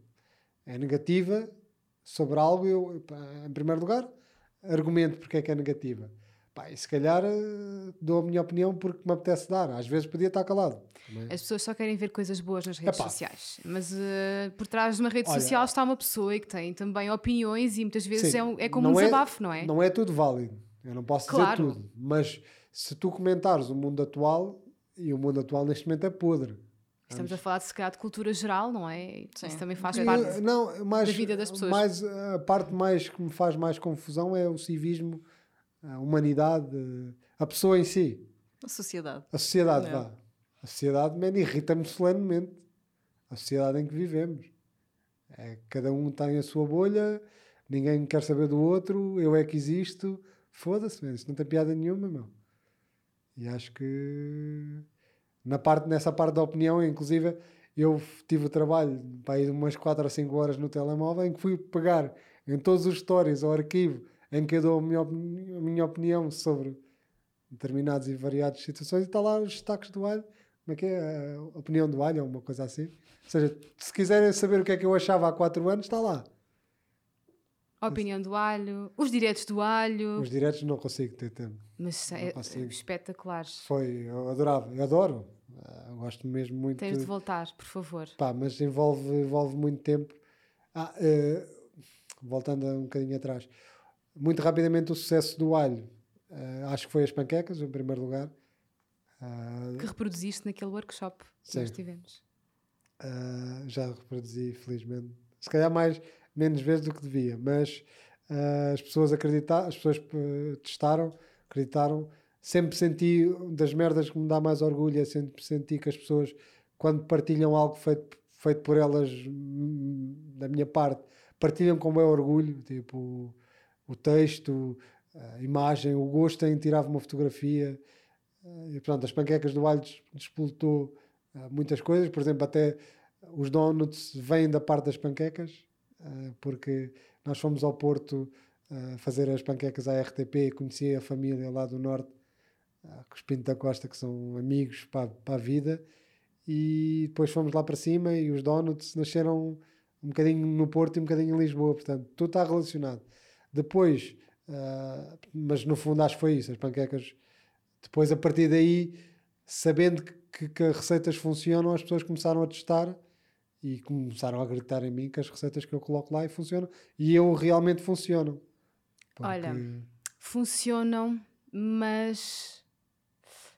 é negativa sobre algo, eu, em primeiro lugar, argumento porque é que é negativa. Pá, e se calhar eh, dou a minha opinião porque me apetece dar. Às vezes podia estar calado. É? As pessoas só querem ver coisas boas nas redes Epá. sociais. Mas uh, por trás de uma rede Olha, social está uma pessoa que tem também opiniões e muitas vezes sim, é, um, é como um é, desabafo, não é? Não é tudo válido. Eu não posso claro. dizer tudo. Mas se tu comentares o mundo atual, e o mundo atual neste momento é podre. Estamos a falar de, se calhar, de cultura geral, não é? Sim. Isso também faz parte não, mais, da vida das pessoas. Mais, a parte mais que me faz mais confusão é o civismo a humanidade, a pessoa em si. A sociedade. A sociedade, vá. A sociedade, man, irrita-me solenemente. A sociedade em que vivemos. É, cada um tem a sua bolha, ninguém quer saber do outro, eu é que existo. Foda-se, isso não tem piada nenhuma, meu. E acho que na parte, nessa parte da opinião, inclusive, eu tive o trabalho para ir umas 4 ou 5 horas no telemóvel em que fui pegar em todos os stories ao arquivo em que eu dou a minha, opinião, a minha opinião sobre determinadas e variadas situações e está lá os destaques do alho. Como é que é? A opinião do alho ou uma coisa assim. Ou seja, se quiserem saber o que é que eu achava há 4 anos, está lá. A opinião do alho, os diretos do alho. Os diretos não consigo ter tempo. Mas é, é espetaculares. Foi, eu adorava, eu adoro. Eu gosto mesmo muito. Tens de voltar, por favor. Pá, mas envolve, envolve muito tempo. Ah, uh, voltando um bocadinho atrás muito rapidamente o sucesso do alho. Uh, acho que foi as panquecas, em primeiro lugar. Uh, que reproduziste naquele workshop que sim. nós tivemos. Uh, já reproduzi, felizmente. Se calhar mais, menos vezes do que devia, mas as pessoas acreditaram, as pessoas testaram, acreditaram. Sempre senti, das merdas que me dá mais orgulho, é sempre senti que as pessoas, quando partilham algo feito, feito por elas, hum, da minha parte, partilham com o meu orgulho, tipo o texto, a imagem, o gosto em tirar uma fotografia. Eh, e pronto, as panquecas do alho despoltou eh, muitas coisas, por exemplo, até os donuts vêm da parte das panquecas, eh, porque nós fomos ao Porto fazer as panquecas à RTP e conheci a família lá do Norte, os Pinto da Costa, que são amigos para a vida, e depois fomos lá para cima e os donuts nasceram um bocadinho no Porto e um bocadinho em Lisboa, portanto, tudo está relacionado. Depois, uh, mas no fundo acho que foi isso, as panquecas. Depois, a partir daí, sabendo que, que, as receitas funcionam, as pessoas começaram a testar e começaram a gritar em mim que as receitas que eu coloco lá e funcionam e eu realmente funcionam. Olha, funcionam, mas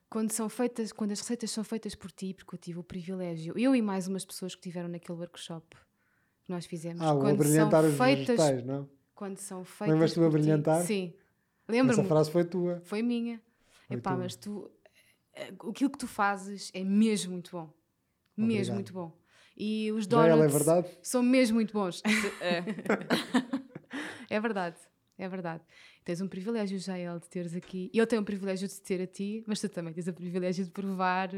quando são feitas, quando as receitas são feitas por ti, porque eu tive o privilégio, eu e mais umas pessoas que tiveram naquele workshop que nós fizemos, ah, quando são feitas, vegetais, não? Quando são feitas Lembras-te do por ti- abrilhantar? Sim, Essa lembro-me. frase foi tua. Foi minha. Foi Epá, tua. mas tu. eh, Aquilo que tu fazes é mesmo muito bom. Obrigado. Mesmo muito bom. E os Já donuts ela é verdade? são mesmo muito bons. É. é verdade. É verdade. Tens um privilégio, Jael, de teres aqui. Eu tenho o privilégio de te ter a ti, mas tu também tens o privilégio de provar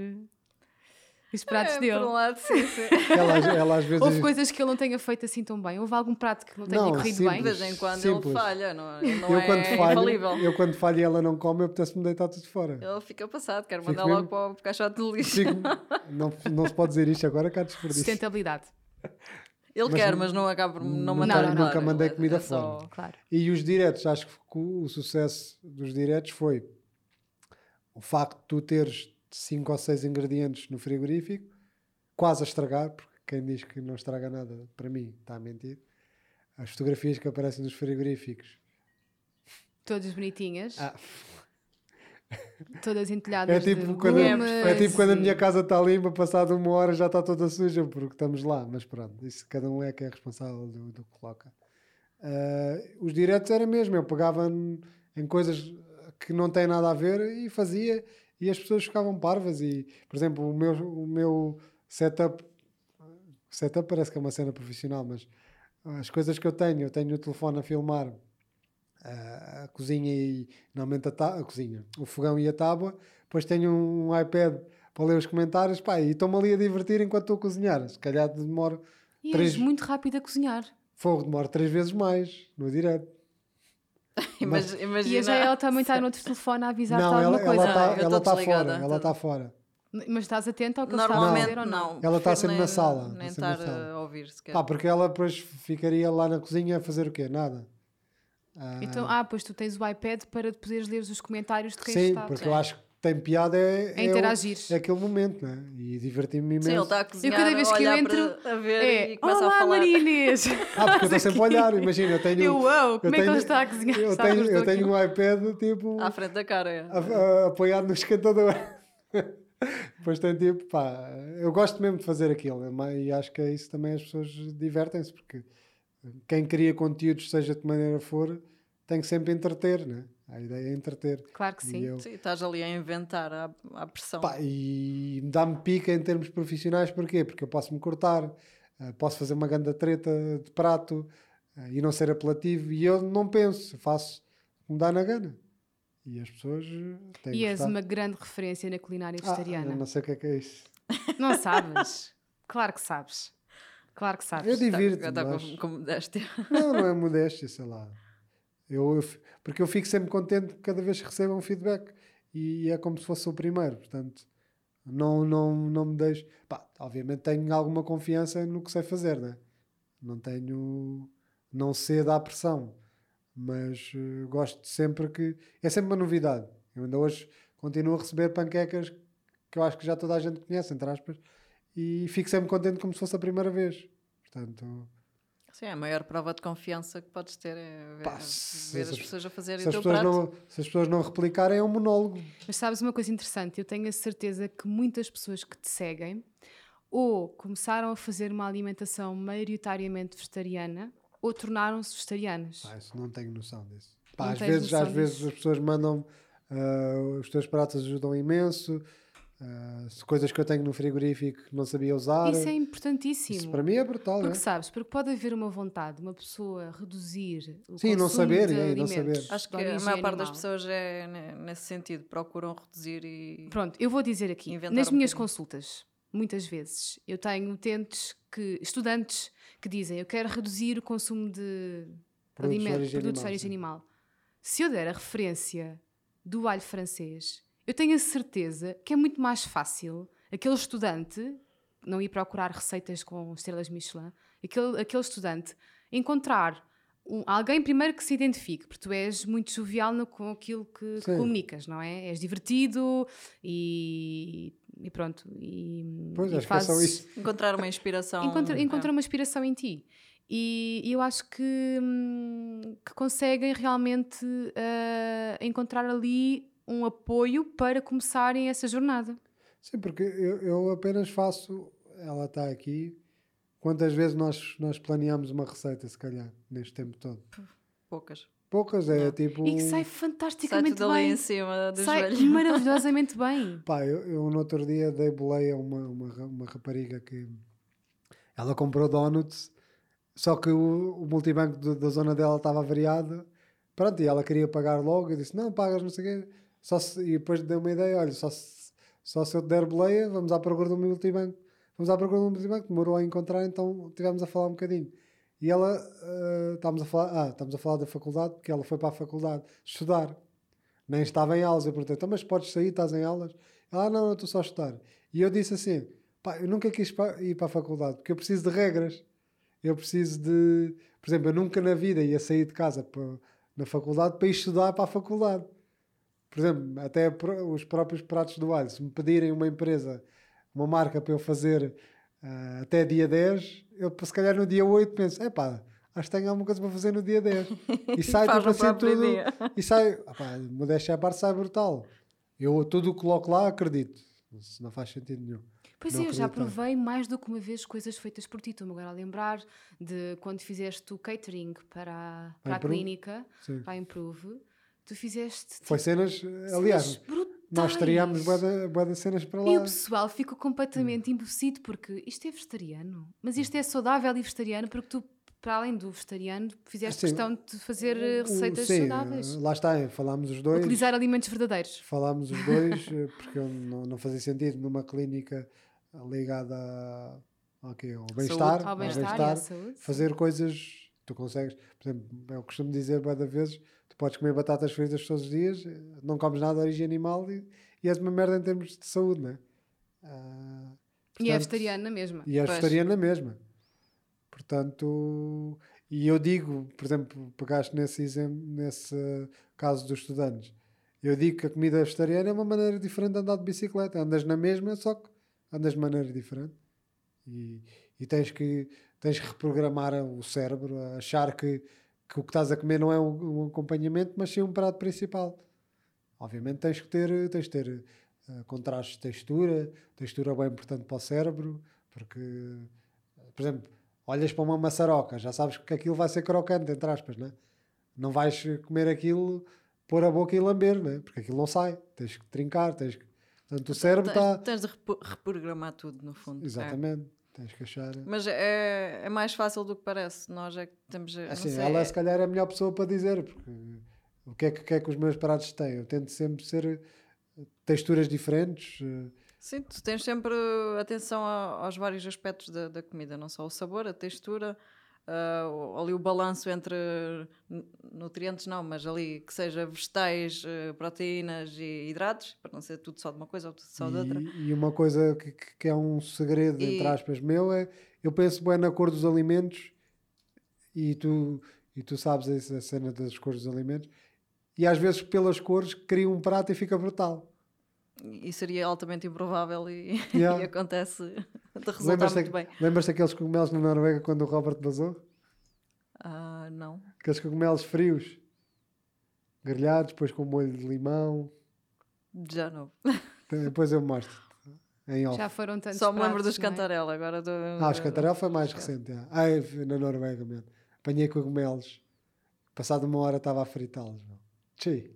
os pratos É, dele. Por um lado, sim, sim. Ela, ela às vezes. Houve coisas que ele não tenha feito assim tão bem. Houve algum prato que não tenha Não, corrido simples. bem. De vez em quando Simples. ele falha, não, ele não eu, é quando falho, infalível. eu quando falho e ela não come, eu apetece-me deitar tudo fora. Ele fica passado, quero Fico mandar mesmo- logo para o caixote de lixo. Fico- não, não se pode dizer isto agora, cá desperdício. Sustentabilidade, Ele Mas quer, mas não acaba por não nunca- mandar nunca embora. mandei Ele é- comida é só- fora. claro. E os diretos, acho que o, o sucesso dos diretos foi o facto de tu teres 5 ou 6 ingredientes no frigorífico, quase a estragar, porque quem diz que não estraga nada, para mim, está a mentir. As fotografias que aparecem nos frigoríficos. Todas bonitinhas, Ah, todas entulhadas é, tipo de quando, é tipo quando a minha casa está limpa, passado uma hora já está toda suja, porque estamos lá. Mas pronto, isso cada um é que é responsável do, do que coloca. Ah, os diretos era mesmo, eu pegava em coisas que não têm nada a ver e fazia e as pessoas ficavam parvas e, por exemplo, o meu, o meu setup setup parece que é uma cena profissional, mas as coisas que eu tenho, eu tenho o telefone a filmar ah, a cozinha e normalmente a, ta- a cozinha, o fogão e a tábua, depois tenho um iPad para ler os comentários, pá, e estou-me ali a divertir enquanto estou a cozinhar. Se calhar demoro E três- és muito rápido a cozinhar. fogo, demoro três vezes mais no direto. Imag- E a Imagina. Jael também está no outro telefone a avisar-te alguma ela coisa. ela está ela tá desligada, fora, ela está fora. Mas estás atenta ao que ele está a Normalmente dizer ou não? não. Ela está sempre nem- na sala, Nem está na estar a ouvir sequer. Pá, porque ela depois ficaria lá na cozinha a fazer o quê? Nada. Ah, Então, ah, pois tu tens o iPad para poderes ler os comentários de quem sim, está. porque Sim. eu acho que tem piada é, É é o- interagir. é aquele momento, né? E diverti-me imenso. Sim, ele está a cozinhar, cada vez que eu entro, para, a ver É, e começa olá a falar. Ah, porque eu estou sempre a olhar, imagina, eu tenho. Eu, uau, como é que tenho- ele está a cozinhar? Eu tenho, eu tenho um iPad tipo À frente da cara. é. a- a- apoiado no esquentador. Depois tem tipo, pá, eu gosto mesmo de fazer aquilo é e acho que é isso também as pessoas divertem-se, porque quem cria conteúdos, seja de maneira for, tem que sempre entreter, né? A ideia é entreter. Claro que sim. eu- Sim, estás ali a inventar à, à pressão. Pá, e dá-me pica em termos profissionais, porquê? Porque eu posso me cortar, eh, posso fazer uma grande treta de prato eh, e não ser apelativo, e eu não penso, faço o que me dá na gana. E as pessoas eh, têm E és uma grande referência na culinária Ah, vegetariana. eu não sei o que é que é isso. Não sabes? Claro que sabes. Claro que sabes. Eu divirto-me, mas- com, com modéstia. Não, não é modéstia, sei lá. Eu, eu porque eu fico sempre contente cada vez que recebo um feedback e é como se fosse o primeiro, portanto, não, não, não me deixo. Pá, obviamente tenho alguma confiança no que sei fazer, né? Não tenho. Não cedo à pressão, mas eh, gosto sempre que. É sempre uma novidade. Eu ainda hoje continuo a receber panquecas que eu acho que já toda a gente conhece, entre aspas, e fico sempre contente como se fosse a primeira vez. Portanto. Sim, a maior prova de confiança que podes ter é ver, Pá, se ver as- as pessoas a fazerem o teu prato. não, se as pessoas não replicarem, é um monólogo. Mas sabes uma coisa interessante? Eu tenho a certeza que muitas pessoas que te seguem ou começaram a fazer uma alimentação maioritariamente vegetariana ou tornaram-se vegetarianas. Pá, isso não tenho noção disso. Pá, às vezes, às vezes as pessoas mandam ah, os teus pratos ajudam imenso. Se coisas que eu tenho no frigorífico que não sabia usar. Isso é importantíssimo. Isso para mim é brutal. Porque é? sabes, porque pode haver uma vontade de uma pessoa reduzir o Sim, não consumo saber, de é, não saber. Acho que a maior parte das animal. pessoas é ne- nesse sentido, procuram reduzir e. Pronto, eu vou dizer aqui, nas um minhas bocadinho. consultas, muitas vezes, eu tenho utentes que, estudantes que dizem, eu quero reduzir o consumo de Produtos de alimentos, origem produtos de animal, origem animal. Se eu der a referência do alho francês, eu tenho a certeza que é muito mais fácil aquele estudante não ir procurar receitas com estrelas Michelin, aquele, aquele estudante encontrar um- alguém primeiro que se identifique, porque tu és muito jovial no- com aquilo que, que comunicas, não é? És divertido e e pronto. E, Pois, e acho que é só fazes- isso. Encontrar uma inspiração. encontra, é. encontra uma inspiração em ti. E, e eu acho que, hum, que conseguem realmente ah, encontrar ali um apoio para começarem essa jornada. Sim, porque eu, eu apenas faço. Ela está aqui. Quantas vezes nós, nós planeamos uma receita, se calhar, neste tempo todo? Poucas. Poucas, é Não. tipo. E que sai Sai fantasticamente ali bem. em cima dos Sai joelhos. maravilhosamente bem. Pá, eu, eu no outro dia dei boleia a uma, uma, uma rapariga que ela comprou donuts, só que o, o multibanco do- da zona dela estava variado. Pronto, e ela queria pagar logo. Eu disse: Não, pagas, não sei o quê. Só se, e depois deu uma ideia: Olha, só se, só se eu te der boleia, vamos à procura do meu multibanco. Vamos à procura do multibanco. Demorou a encontrar, então tivemos a falar um bocadinho. E ela, ah, estávamos a falar, ah, estamos a falar da faculdade, porque ela foi para a faculdade estudar nem estava em aulas. Eu perguntei, então, mas podes sair, estás em aulas? Ela, ah, não, não, estou só a estudar. E eu disse assim, pá, eu nunca quis ir para a faculdade, porque eu preciso de regras. Eu preciso de... Por exemplo, eu nunca na vida ia sair de casa para, na faculdade para ir estudar para a faculdade. Por exemplo, até os próprios pratos do alho. Se me pedirem uma empresa, uma marca para eu fazer ah, até dia 10, eu se calhar no dia 8 penso, é pá, acho que tenho alguma coisa para fazer no dia 10. E sai tipo assim tudo... dia. E sai, opá, modéstia à parte, sai brutal. Eu tudo o que coloco lá acredito. Isso não faz sentido nenhum. Pois Não é, eu já provei mais do que uma vez coisas feitas por ti. Estou-me agora a lembrar de quando fizeste o catering para, a- para a clínica, Sim. para a Improve. Tu fizeste. Foi tipo, cenas, aliás, brutais. nós bué das cenas para lá. E o pessoal ficou completamente embocido porque isto é vegetariano. Mas isto é saudável e vegetariano porque tu, para além do vegetariano, fizeste Sim. questão de fazer eh, receitas sim, saudáveis. Lá está, falámos os dois. Utilizar alimentos verdadeiros. Falámos os dois, eh, porque não, não fazia sentido numa clínica ligada a- ao quê? ao bem-estar. Ao bem-estar saúde. fazer coisas tu consegues, por exemplo, eu costumo dizer várias vezes, podes comer batatas fritas todos os dias, não comes nada de origem animal e, e és uma merda em termos de saúde, não é? Ah, E é portanto, vegetariana mesmo. E é vegetariana mesmo. Portanto, e eu digo, por exemplo, pegaste nesse exemplo, nesse caso dos estudantes, eu digo que a comida vegetariana é uma maneira diferente de andar de bicicleta. Andas na mesma, só que andas de maneira diferente. E, e tens, que, tens que reprogramar o cérebro, achar que, que o que estás a comer não é um, um acompanhamento, mas sim um prato principal. Obviamente tens que ter, tens que ter eh, contrastes de textura, textura bem importante para o cérebro, porque, por exemplo, olhas para uma maçaroca, já sabes que aquilo vai ser crocante, entre aspas, não é? Não vais comer aquilo, pôr a boca e lamber, não é? Porque aquilo não sai, tens que trincar, tens que... Portanto, o cérebro Tens, está... tens de reprogramar tudo, no fundo. É. Tens que achar... Mas é, é mais fácil do que parece. Nós é que temos. Assim, sei, ela é- se calhar é a melhor pessoa para dizer, porque o que é que, que, é que os meus pratos têm? Eu tento sempre ser eh, texturas diferentes. eh, Sim, tu tens sempre atenção a- aos vários aspectos da, da comida, não só o sabor, a textura, o- ali o balanço entre nu- nutrientes, não, mas ali que seja vegetais, eh, proteínas e hidratos, para não ser tudo só de uma coisa ou tudo só de outra. E, uma coisa que, que- é um segredo, E- entre aspas, meu, é eu penso bem na cor dos alimentos e tu, e tu sabes essa a cena das cores dos alimentos, e às vezes pelas cores cria um prato e fica brutal. E seria altamente improvável e, Yeah. e acontece de resultar Lembras-te muito bem. lembras daqueles cogumelos na Noruega quando o Robert vazou? Ah, não. Aqueles cogumelos frios, grelhados, depois com molho de limão. Já não. Depois eu mostro. Em off. Já foram tantos Só me lembro pratos, dos é? cantarela. Agora do, Ah, os cantarel foi mais recente. é. Ah, na Noruega mesmo. Apanhei cogumelos. Passado uma hora estava a fritá-los. meu. Tchi.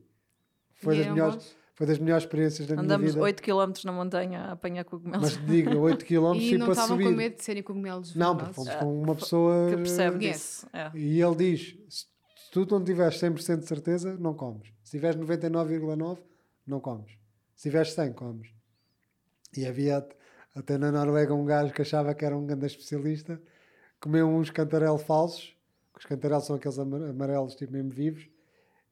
Foi E das, melhores? Foi das melhores experiências da minha Andamos vida. 8 km na montanha a apanhar cogumelos. Mas digo, 8 km E e não para estavam subir. com medo de serem cogumelos Não, porque fomos com uma pessoa. que percebe disso. É. E ele diz: se tu não tiveres 100% de certeza, não comes. Se tiveres 99,9%, não comes. Se tiveres 100, comes. E havia at- até na Noruega um gajo que achava que era um grande especialista, comeu uns cantarel falsos, que os cantarelos são aqueles amar- amarelos, tipo mesmo vivos,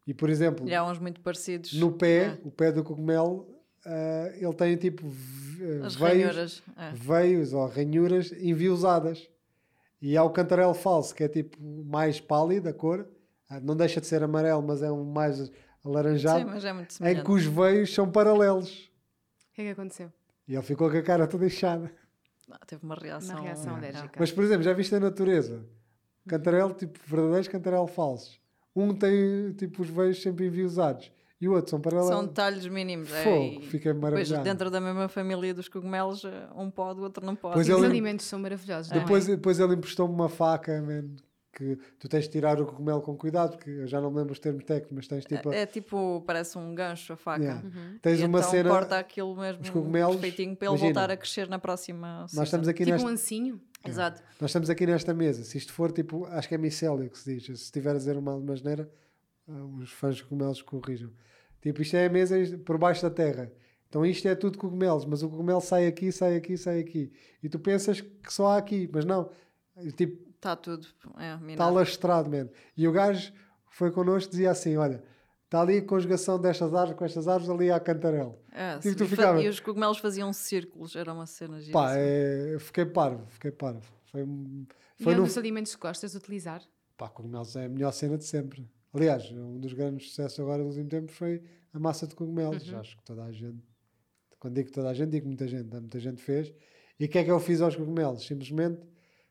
e por exemplo, E há uns muito parecidos. no pé, É. o pé do cogumelo, ah, ele tem tipo v- As veios, ranhuras. É. veios ou ranhuras enviosadas. E há o cantarelo falso, que é tipo mais pálido a cor, Ah, não deixa de ser amarelo, mas é um mais Sim, alaranjado, mas é muito em semelhante. que os veios são paralelos. O que é que aconteceu? E ele ficou com a cara toda inchada. Ah, teve uma reação. Uma reação Ah. alérgica. Mas, por exemplo, já viste a natureza? Cantarelo, tipo, verdadeiros cantarelo falsos. Um tem, tipo, os veios sempre enviosados. E o outro são paralelos. São detalhes mínimos. é, Fogo, e fiquei Depois, maravilhado. dentro da mesma família dos cogumelos, um pode, o outro não pode. Pois E os ele- alimentos são maravilhosos, não Depois, é? depois ele emprestou-me uma faca, man, que tu tens de tirar o cogumelo com cuidado, porque eu já não me lembro os termos técnicos, mas tens tipo. É tipo, parece um gancho a faca. Yeah. Uhum. Tens E uma então cena. corta aquilo mesmo os cogumelos, perfeitinho para ele imagina, voltar a crescer na próxima Nós season. estamos aqui Tipo nesta. um ancinho. Exato. Nós estamos aqui nesta mesa. Se isto for tipo, acho que é micélio que se diz. Se estiver a dizer uma asneira, ah, os fãs de cogumelos corrijam. Tipo, isto é a mesa por baixo da terra. Então isto é tudo cogumelos, mas o cogumelo sai aqui, sai aqui, sai aqui. E tu pensas que só há aqui, mas não. Tipo, Está tudo. É, está lastrado, man. E o gajo foi connosco dizia assim: olha, está ali a conjugação destas árvores com estas árvores, ali há cantarelo. É, Tipo, tu E ficava- E os cogumelos faziam círculos, era uma cena gira. Pá, assim. é, eu fiquei parvo, fiquei parvo. Foi, um- E foi é um no, dos alimentos que gostas de utilizar? Pá, cogumelos é a melhor cena de sempre. Aliás, um dos grandes sucessos agora dos últimos tempos foi a massa de cogumelos. Uhum. Acho que toda a gente, quando digo toda a gente, digo muita gente, muita gente fez. E o que é que eu fiz aos cogumelos? Simplesmente,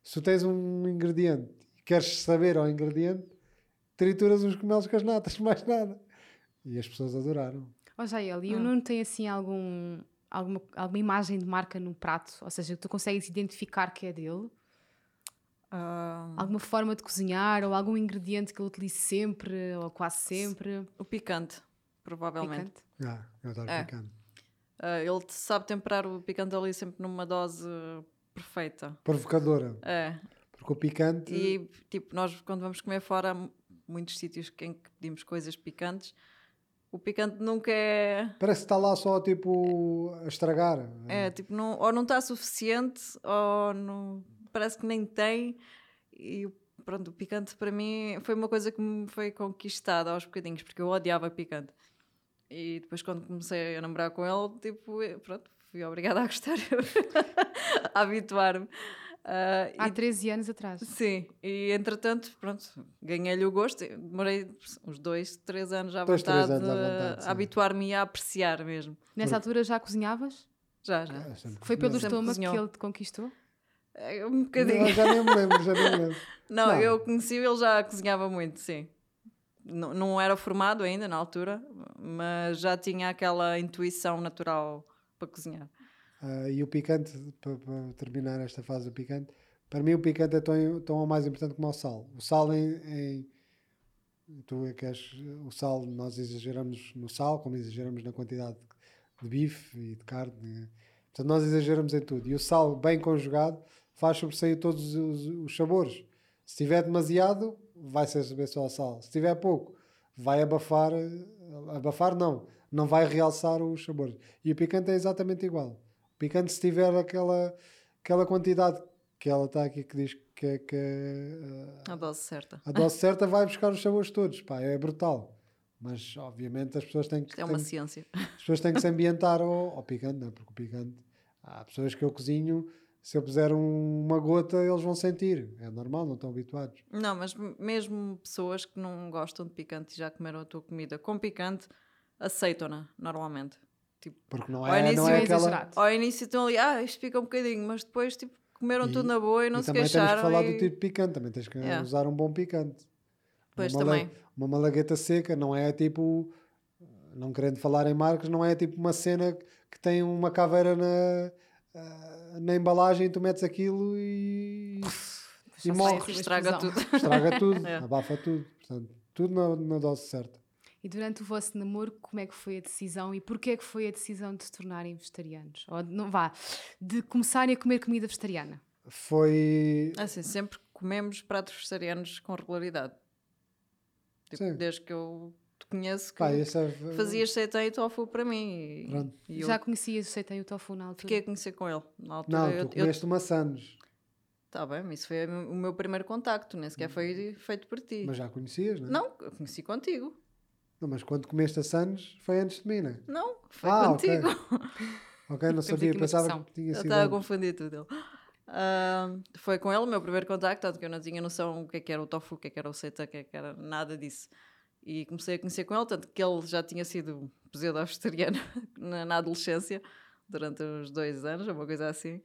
se tu tens um ingrediente e queres saber ao ingrediente, trituras os cogumelos com as natas, mais nada. E as pessoas adoraram. Ó Jael, e o Hum. Nuno tem assim algum, alguma, alguma imagem de marca no prato? Ou seja, que tu consegues identificar que é dele? Ah, Alguma forma de cozinhar ou algum ingrediente que ele utilize sempre ou quase sempre? o picante, provavelmente. Picante? Ah, eu adoro É. picante. Ah, ele sabe temperar o picante ali sempre numa dose perfeita. Provocadora. É. Porque o picante. E tipo, nós quando vamos comer fora, há muitos sítios em que pedimos coisas picantes, o picante nunca é. Parece que está lá só tipo a estragar. É, tipo, não, ou não está suficiente, ou não, parece que nem tem. E pronto, o picante para mim foi uma coisa que me foi conquistada aos bocadinhos, porque eu odiava picante. E depois, quando comecei a namorar com ele, tipo, pronto, fui obrigada a gostar, a habituar-me. Ah, Há e 13 anos atrás. Sim, e entretanto, pronto, ganhei-lhe o gosto. Demorei uns dois, três anos à Dois, vontade, anos à a- vontade, a habituar-me e a apreciar mesmo. Nessa altura já cozinhavas? Já, já. Sempre Foi pelo estômago cozinhou. que ele te conquistou? É, Um bocadinho. Não, já nem me lembro, já nem me lembro. Não, Não. eu conheci-o, ele já cozinhava muito, sim. Não, não era formado ainda na altura, mas já tinha aquela intuição natural para cozinhar. Ah, e o picante, para, para terminar esta fase do picante, para mim o picante é tão, tão ou mais importante como o sal. O sal em. em tu é que és, o sal, nós exageramos no sal, como exageramos na quantidade de bife e de carne. Portanto, nós exageramos em tudo. E o sal, bem conjugado, faz sobressair todos os, os sabores. Se tiver demasiado, vai ser saber só sal. Se tiver pouco, vai abafar. Abafar não, não vai realçar os sabores. E o picante é exatamente igual. O picante, se tiver aquela, aquela quantidade que ela está aqui que diz que é, que é, A dose certa. a dose certa, vai buscar os sabores todos. Pá, é brutal. Mas, obviamente, as pessoas têm que, é uma têm- ciência. as pessoas têm que se ambientar ao, ao picante, não é? Porque o picante, há pessoas que eu cozinho, se eu puser um- uma gota, eles vão sentir. É normal, não estão habituados. Não, mas mesmo pessoas que não gostam de picante e já comeram a tua comida com picante, aceitam-na normalmente. Porque não Ao é, início não é é aquela. exagerado. Ao início estão ali, ah, isto pica um bocadinho, mas depois tipo, comeram E- tudo na boa e não e se também temos que queixaram. falar e... do tipo de picante, também tens que Yeah. usar um bom picante. Pois uma, também. uma malagueta seca não é tipo, não querendo falar em marcas, não é tipo uma cena que tem uma caveira na, ah, na embalagem e tu metes aquilo e, e morre. uma Estraga tudo. estraga tudo, É. abafa tudo. Portanto, tudo na, na dose certa. E durante o vosso namoro, como é que foi a decisão e porquê é que foi a decisão de se tornarem vegetarianos? Ou não vá, de começarem a comer comida vegetariana? Foi. Assim, sempre comemos pratos vegetarianos com regularidade. Tipo, Sim. desde que eu te conheço que Pá, é, fazias seitém e tofu para mim. E, e eu Já conhecias o seitém e o tofu na altura? fiquei a conhecer com ele. Na altura Não, eu, tu eu, comeste maçãs, Tá bem, mas isso foi o meu primeiro contacto, nem sequer foi feito por ti. mas já conhecias, não é? Não, eu conheci contigo. Não, mas quando comeste a Sanos foi antes de mim, não é? Não, foi Ah, contigo. Ok, não Temos sabia, pensava que tinha Eu sido. estava a confundir tudo. Ah, foi com ele o meu primeiro contacto, tanto que eu não tinha noção o que é que era o tofu, o que é que era o seta, o que é que era nada disso. E comecei a conhecer com ele, tanto que ele já tinha sido pseudo-vegetariano na, na adolescência, durante uns dois anos, uma coisa assim.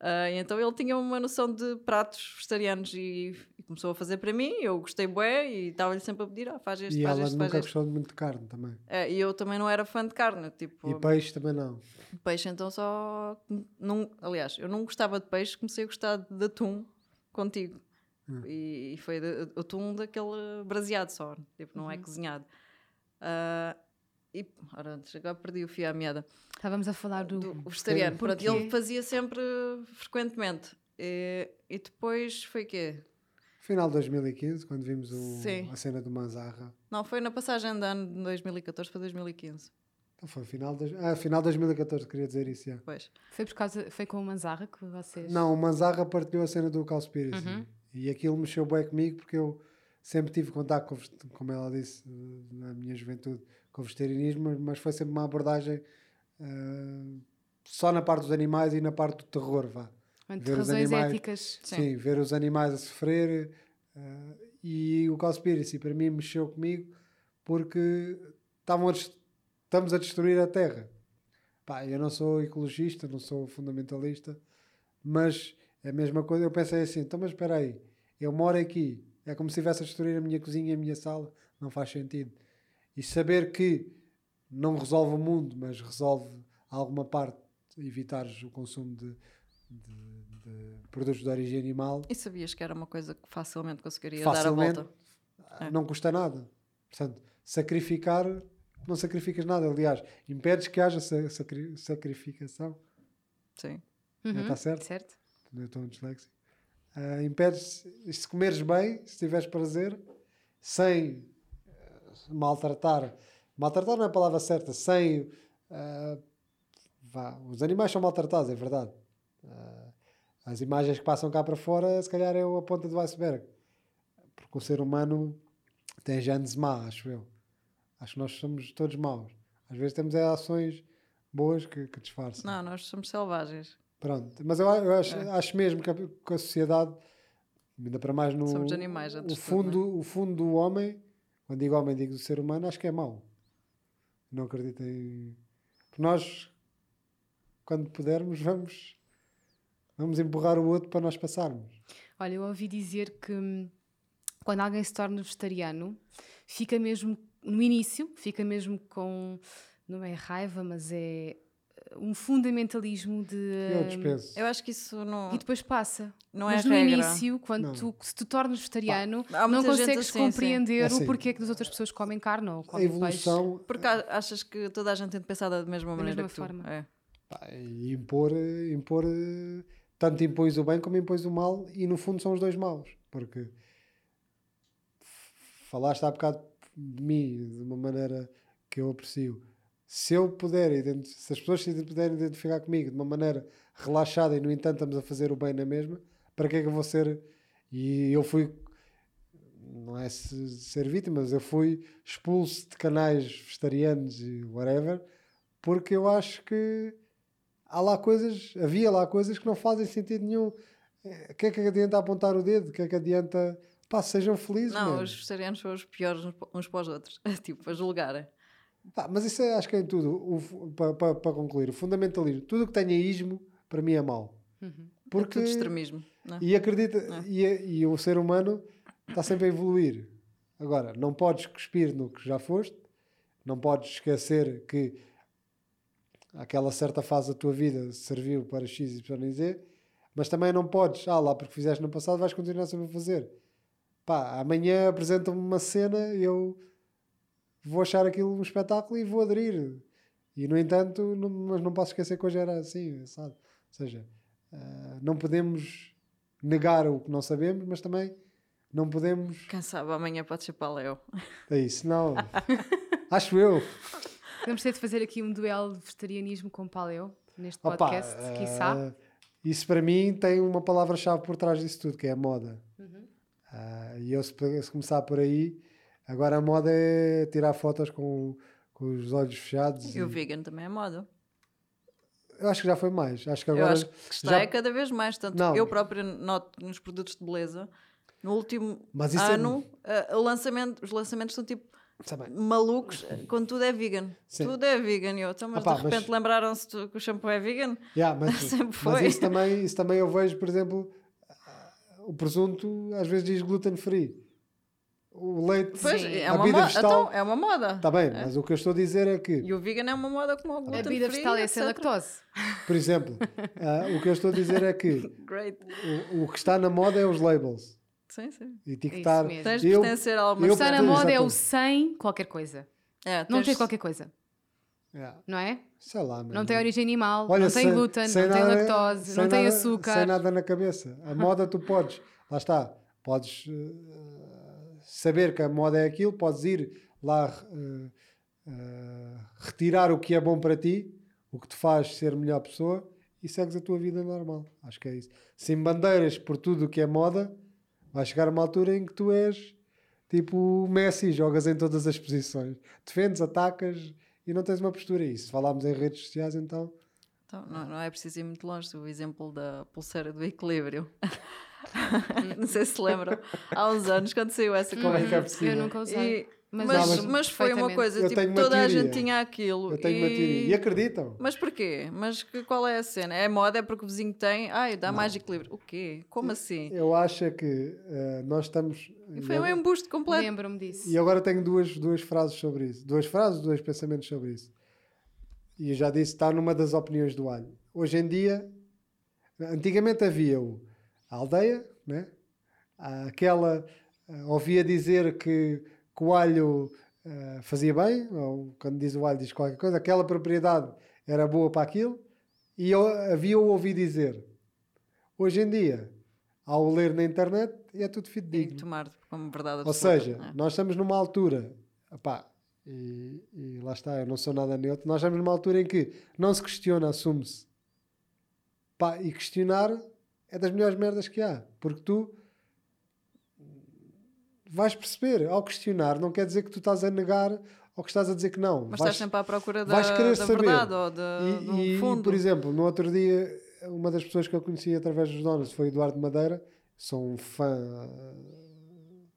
Uh, então ele tinha uma noção de pratos vegetarianos e, e começou a fazer para mim. Eu gostei bué e estava-lhe sempre a pedir: ah, faz este, E faz ela este, faz nunca este. gostou muito de carne também. É, e eu também não era fã de carne, tipo, E peixe também não. peixe então só. Não, aliás, eu não gostava de peixe, comecei a gostar de atum contigo. Hum. E, e foi de, atum daquele braseado só, tipo, não é cozinhado. Ah, e, ora, agora perdi o fio à meada. Estávamos a falar do. Do vegetariano, pronto, ele fazia sempre frequentemente. E, e depois foi o quê? Final de 2015, quando vimos o- a cena do Manzarra. Não, foi na passagem de ano de 2014 para 2015. Então foi final de, ah, final de 2014, queria dizer isso, já. Pois. Foi por causa. Foi com o Manzarra que vocês. Não, o Manzarra partilhou a cena do Cowspiracy. Uhum. E aquilo mexeu bem comigo porque eu sempre tive contato com, como ela disse, na minha juventude, com o vegetarianismo, mas- foi sempre uma abordagem eh, só na parte dos animais e na parte do terror, vá. Ver os razões animais. éticas. Sim. Sim. ver os animais a sofrer. eh, e o Cowspiracy para mim mexeu comigo porque estavam a des- estamos a destruir a Terra. Pá, eu não sou ecologista, não sou fundamentalista, mas é a mesma coisa. Eu pensei assim: então, mas espera aí, eu moro aqui, é como se estivesse a destruir a minha cozinha e a minha sala, não faz sentido. E saber que não resolve o mundo, mas resolve alguma parte, evitares o consumo de, de- de produtos de origem animal, E sabias que era uma coisa que facilmente conseguiria facilmente dar a volta? É. não custa nada. Portanto, sacrificar, não sacrificas nada. Aliás, impedes que haja sa- sacri- sacrificação. Sim. Uhum, Está certo? Certo. Eu estou disléxico. Ah, impedes, se comeres bem, se tiveres prazer, sem maltratar. Maltratar não é a palavra certa, sem. ah, vá, os animais são maltratados, é verdade. Ah, as imagens que passam cá para fora, se calhar é a ponta do iceberg. Porque o ser humano tem genes má, acho eu. Acho que nós somos todos maus. Às vezes temos é, ações boas que, que disfarçam. Não, nós somos selvagens. Pronto, mas eu, eu acho, É. acho mesmo que a, que a sociedade, ainda para mais no. Somos animais, o tudo, fundo, o fundo do homem, quando digo homem, digo do ser humano, acho que é mau. Não acredito em. Nós, quando pudermos, vamos, vamos empurrar o outro para nós passarmos. Olha, eu ouvi dizer que hum, quando alguém se torna vegetariano, fica mesmo, no início, fica mesmo com, não é raiva, mas é um fundamentalismo de. Eu despeso. Eu acho que isso não, E depois passa. não Mas é no regra. início, quando Não. tu, se tu tornas vegetariano, não consegues assim, sim. compreender É assim. o porquê que as outras pessoas comem carne ou A comem peixe. evolução Porque a- achas que toda a gente tem de pensar da mesma maneira mesma que tu. forma. É. pá, e impor, impor, tanto impões o bem como impões o mal, e no fundo são os dois maus. Porque falaste há bocado de mim de uma maneira que eu aprecio. Se eu puder, se as pessoas se puderem identificar comigo de uma maneira relaxada e no entanto estamos a fazer o bem na mesma, para que é que eu vou ser? E eu fui, não é se- ser vítima, mas eu fui expulso de canais vegetarianos e whatever, porque eu acho que há lá coisas, havia lá coisas que não fazem sentido nenhum. O que é que adianta apontar o dedo? O que é que adianta? Pá, sejam felizes. Não, man. os vegetarianos são os piores uns para os outros. tipo, a julgarem. Mas isso é, acho que é em tudo. Para concluir, o fundamentalismo, tudo o que tenha ismo, para mim é mau. Uhum. Porque, É tudo extremismo. É? e acredita, e, e o ser humano está sempre a evoluir. Agora, não podes cuspir no que já foste, não podes esquecer que aquela certa fase da tua vida serviu para X, Y e Z, mas também não podes, ah lá, porque fizeste no passado, vais continuar sempre a fazer. Pá, amanhã apresenta-me uma cena e eu vou achar aquilo um espetáculo e vou aderir. E no entanto, não, mas não posso esquecer que hoje era assim, sabe? Ou seja, ah, não podemos negar o que não sabemos, mas também não podemos. Quem sabe amanhã pode ser paleo. É isso, não. Acho eu. Vamos ter de fazer aqui um duelo de vegetarianismo com paleo neste Opa, podcast, ah, quiçá. isso para mim tem uma palavra-chave por trás disso tudo, que é a moda. Uhum. Ah, e eu, se, se começar por aí, agora a moda é tirar fotos com, com os olhos fechados. E o e- vegan também é moda. eu acho que já foi mais. Acho que Eu agora. acho que está já- é cada vez mais. Tanto Não. eu própria noto nos produtos de beleza. No último Mas é- ano, eh, o lançamento, os lançamentos são tipo malucos quando tudo é vegan. Sim. Tudo é vegan. E eu, então, mas Opá, de mas- repente lembraram-se tu- que o shampoo é vegan? Yeah, mas, Sempre mas foi. isso, também, isso também eu vejo, por exemplo, o presunto às vezes diz gluten free. O leite, Pois, Sim. é a uma, vida moda, vegetal. então, é uma moda. Está bem, mas o que eu estou a dizer é que, E o vegan é uma moda como o A gluten bebida free, vegetal é sem lactose. por exemplo, ah, o que eu estou a dizer é que Great. o, o que está na moda é os labels. Sim, sim. Etiquetar. mesmo. Tens de Eu- pertencer a alguma eu- Está na Exatamente. moda é o sem qualquer coisa. É, Não tens- tem qualquer coisa, Yeah, não é? sei lá, Não tem origem animal, Olha, não tem sem- glúten, sem não tem nada- lactose, sem não tem nada- açúcar. Sem nada na cabeça. A moda tu podes, lá está, podes eh, saber que a moda é aquilo, podes ir lá eh, eh, retirar o que é bom para ti, o que te faz ser melhor pessoa e segues a tua vida normal. Acho que é isso. Se bandeiras por tudo o que é moda, vai chegar uma altura em que tu és tipo Messi, jogas em todas as posições, defendes, atacas e não tens uma postura. E se falarmos em redes sociais, então Então, não, não é preciso ir muito longe. O exemplo da pulseira do equilíbrio. não sei se lembram. Há uns anos, quando saiu essa Como é que é coisa. possível? Eu nunca usei. E- Mas Não, mas- mas foi uma coisa, tipo, uma toda a teoria. gente tinha aquilo. Eu tenho uma teoria. E acreditam? Mas porquê? Mas que, qual é a cena? É moda, é porque o vizinho tem. Ai, dá mais equilíbrio. O quê? Como assim? Eu acho é que eh, nós estamos. E foi e um embuste completo. Lembro-me disso. E agora tenho duas, duas frases sobre isso. Duas frases, dois pensamentos sobre isso. E eu já disse, está numa das opiniões do alho. Hoje em dia, antigamente havia o, a aldeia, né? Aquela. eh, ouvia dizer que, que o alho eh, fazia bem, ou quando diz o alho diz qualquer coisa, aquela propriedade era boa para aquilo, e eu, havia o ouvi dizer. Hoje em dia, ao ler na internet, é tudo fidedigno. tomar como verdade Ou seja, É. nós estamos numa altura, epá, e, e lá está, eu não sou nada neutro, nós estamos numa altura em que não se questiona, assume-se. E questionar é das melhores merdas que há, porque tu vais perceber, ao questionar, não quer dizer que tu estás a negar ou que estás a dizer que não. Mas vais, estás sempre à procura da, vais querer da saber. verdade ou de, e, um e, fundo. por exemplo, no outro dia, uma das pessoas que eu conheci através dos donos foi o Eduardo Madeira. Sou um fã.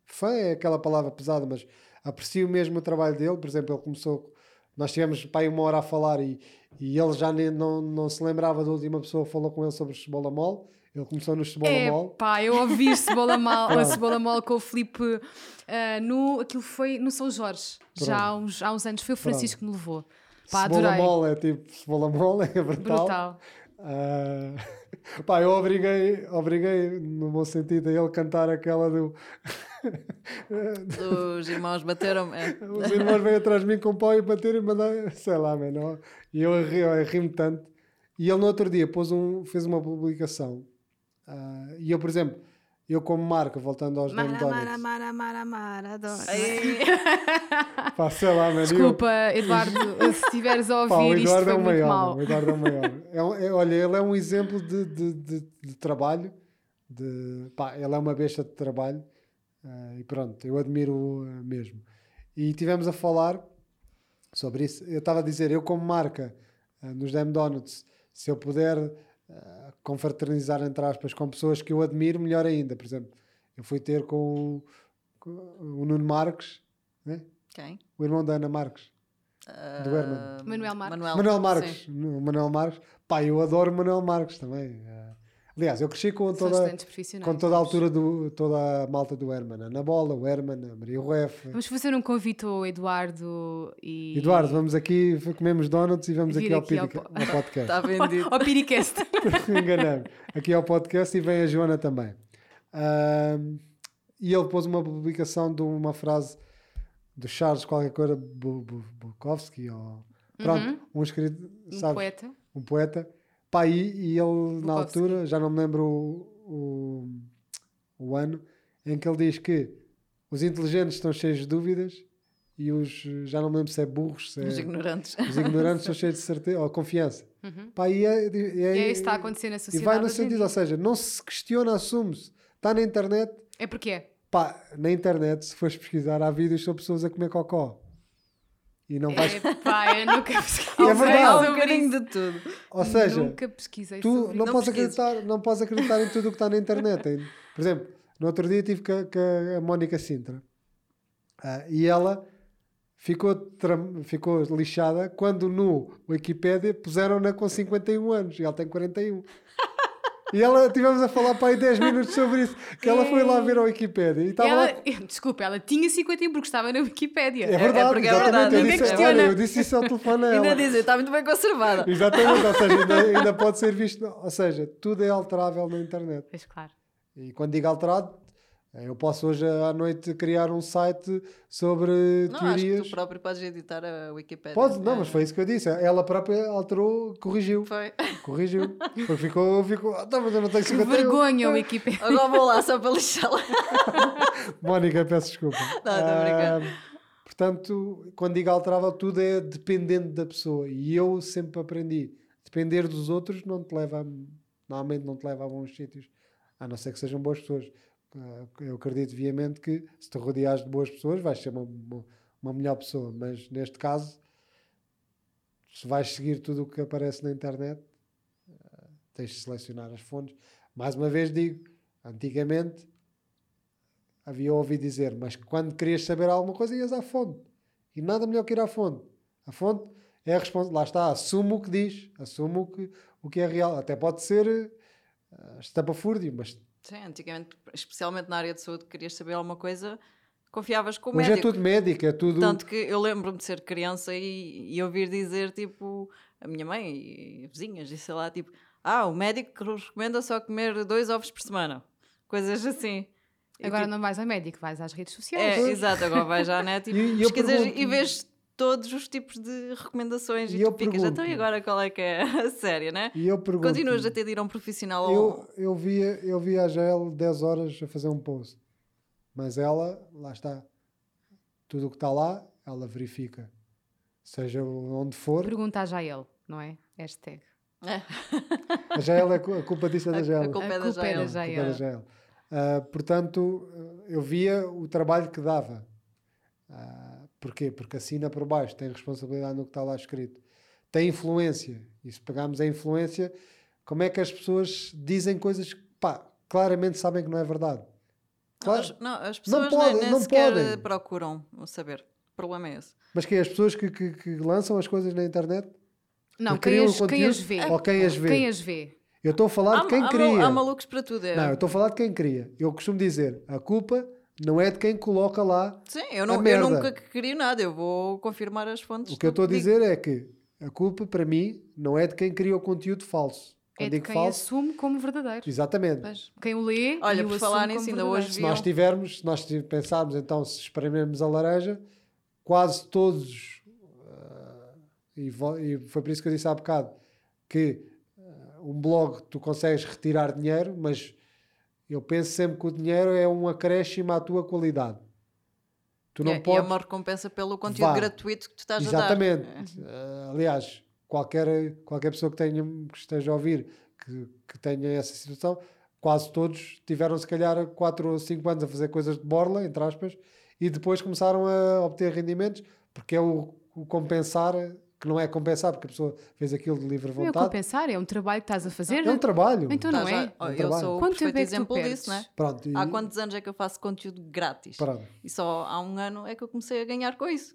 Fã é aquela palavra pesada, mas aprecio mesmo o trabalho dele. Por exemplo, ele começou. Nós tivemos aí uma hora a falar e, e ele já nem, não, não se lembrava da última pessoa que falou com ele sobre cebola mole. Ele começou no cebola É, mole. pá, eu ouvi cebola mal, a Pronto. cebola mole com o Filipe ah, no, aquilo foi no São Jorge, já há uns, há uns anos, foi o Francisco que me levou. Pá, cebola adorei. mole é tipo cebola mole, é brutal. Brutal. Ah, pá, eu obriguei, obriguei, no bom sentido, a ele cantar aquela do. Os irmãos bateram é. Os irmãos vêm atrás de mim com pau e bater e mandar, sei lá, mano. E eu ri- eu ri-me tanto. E ele no outro dia pôs um, fez uma publicação. Ah, e eu, por exemplo, eu como marca, voltando aos Mara, mara, Donuts, mara, mara, mara, adoro. Ai, pá, sei lá, mano. e eu- Desculpa, Eduardo, se estiveres a Pá, o ouvir, isto Eduardo é o muito maior. mal. O Eduardo é o maior. É um- é- olha, ele é um exemplo de, de, de, de trabalho. De, pá, ele é uma besta de trabalho. ah, e pronto, eu admiro ah, mesmo. E tivemos a falar sobre isso. Eu estava a dizer, eu como marca ah, nos Damn Donuts, se eu puder ah, confraternizar, entre aspas, com pessoas que eu admiro, melhor ainda. Por exemplo, eu fui ter com, o- com o Nuno Marques, né? Quem? o irmão da Ana Marques. Do Herman. Ah, Manuel Marques. Manuel Marques, sim. o Manuel Marques, pá, eu adoro Manuel Marques também. Aliás, eu cresci com toda, com toda a altura do toda a malta do Herman, a Ana Bola, o Herman, a Maria Rueff. Vamos fazer um convite ao Eduardo e. Eduardo, vamos aqui, comemos donuts e vamos aqui ao, aqui ao Pirica- po- ao podcast. Está vendido. Ao Piricast. Enganamos. Aqui ao podcast e vem a Joana também. E ele pôs uma publicação de uma frase do Charles qualquer coisa, Bu- Bu- Bukowski, ou pronto, um escrito, um poeta. um poeta. Pá, e, e ele, na altura, já não me lembro o, o, o ano, em que ele diz que os inteligentes estão cheios de dúvidas e os, já não me lembro se é burros, se é, Os ignorantes. os ignorantes estão cheios de certeza ou confiança. Uhum. Pá, e, é, e, E é isso que está a acontecer na e sociedade. vai no sentido, ou seja, não se questiona, assume-se. Está na internet, É porque é. pá, na internet, se fores pesquisar, há vídeos sobre pessoas a comer cocó. E não vais. É pá, eu nunca pesquisei É verdade. Um sobre isso. de tudo. Ou seja, Nunca pesquisei tu sobre não, isso. podes acreditar, não podes acreditar em tudo o que está na internet. Por exemplo, no outro dia tive com a, com a Mónica Sintra ah, e ela ficou, tram- ficou lixada quando no Wikipédia puseram-na com 51 anos e ela tem 41. E ela, tivemos a falar para aí 10 minutos sobre isso, que ela foi lá ver a Wikipédia e estava Ela, lá desculpa, ela tinha 51 porque estava na Wikipédia. É verdade, porque é exatamente. verdade. Eu, disse, olha, eu disse isso ao telefone a Ainda ela. dizem, está muito bem conservada. Exatamente, ou seja, ainda, ainda pode ser visto. Ou seja, tudo é alterável na internet. Pois claro. E quando digo alterado, eu posso hoje à noite criar um site sobre Não, acho que teorias. tu próprio podes editar a Wikipédia. Pode, não, É. mas foi isso que eu disse. Ela própria alterou, corrigiu. Foi. Corrigiu. Porque ficou, ficou. Ah, tá, mas eu não tenho Que 51. vergonha, Wikipédia. Agora vou lá só para lixá-la. Mónica, peço desculpa. Não, a brincar. Ah, portanto, quando digo alterável, tudo é dependente da pessoa. E eu sempre aprendi. Depender dos outros não te leva a, normalmente não te leva a bons sítios. A não ser que sejam boas pessoas. Ah, eu acredito viamente que se te rodeares de boas pessoas vais ser uma, uma, melhor pessoa. Mas neste caso, se vais seguir tudo o que aparece na internet, ah, tens de selecionar as fontes. Mais uma vez digo, antigamente havia ouvido dizer, mas quando querias saber alguma coisa ias à fonte. E nada melhor que ir à fonte. A fonte é a responsabilidade. Lá está, assumo o que diz, assumo o que, o que é real. Até pode ser uh, estapafúrdio, mas Sim, antigamente, especialmente na área de saúde, querias saber alguma coisa, confiavas com o hoje é médico. tudo médico, é tudo. Tanto que eu lembro-me de ser criança e, e ouvir dizer, tipo, a minha mãe e vizinhas e sei lá, tipo, ah, o médico que nos recomenda só comer dois ovos por semana. Coisas assim. E, Agora tipo, não vais a médico, vais às redes É, sociais. exato, agora vais à net e, E- e pesquisas pergunto- e vês todos os tipos de recomendações e, E eu tu ficas, então e pergunto- agora qual é que é a séria, né? E eu pergunto. Continuas a ter de ir a um profissional eu, ou... eu, via, eu via a Jael 10 horas a fazer um post. Mas ela, lá está. Tudo o que está lá, ela verifica. Seja onde for. Pergunta já ele, não é? Hashtag. É, A Jael é a culpa disso é a, da a Jael. culpa A é da culpa é da Jael. Jael. Culpa da Jael. Ah, portanto, eu via o trabalho que dava. Ah, porquê? Porque assina por baixo, tem responsabilidade no que está lá escrito. Tem influência. E se pegarmos a influência, como é que as pessoas dizem coisas que, pá, claramente sabem que não é verdade? Claro. As, não, as pessoas podem, nem, nem não sequer podem. procuram saber. O problema é esse. Mas que é as pessoas que, que- que lançam as coisas na internet? Não, Que quem as, o quem as vê. Ou quem as vê? Quem as vê. Eu estou a falar de quem há, cria. Há, há malucos para tudo. É. Não, eu estou a falar de quem cria. Eu costumo dizer, a culpa não é de quem coloca lá Sim, eu, não, eu merda. nunca crio nada. Eu vou confirmar as fontes. O que eu estou a digo. dizer é que a culpa, para mim, não é de quem cria o conteúdo falso. É Quando de digo quem falso, assume como verdadeiro. exatamente. Pois. Quem o lê Olha, e o por falar nisso, ainda hoje Se nós tivermos, se nós pensarmos então, se esprememos a laranja, quase todos, ah, e, e foi por isso que eu disse há bocado, que ah, um blog tu consegues retirar dinheiro, mas eu penso sempre que o dinheiro é um acréscimo à tua qualidade. Tu não é, e é podes... uma recompensa pelo conteúdo Vá. gratuito que tu estás Exatamente. a dar. Uh, aliás, qualquer, qualquer pessoa que, tenha, que esteja a ouvir que, que tenha essa situação, quase todos tiveram se calhar 4 ou 5 anos a fazer coisas de borla, entre aspas, e depois começaram a obter rendimentos, porque é o, o compensar, que não é compensar, porque a pessoa fez aquilo de livre Não é vontade. compensar, é um trabalho que estás a fazer. É um trabalho. Então Tá não já- é? Um eu trabalho. sou o Quanto perfeito é exemplo disso, né? Pronto, e, Há quantos anos é que eu faço conteúdo grátis? pronto. E só há um ano é que eu comecei a ganhar com isso.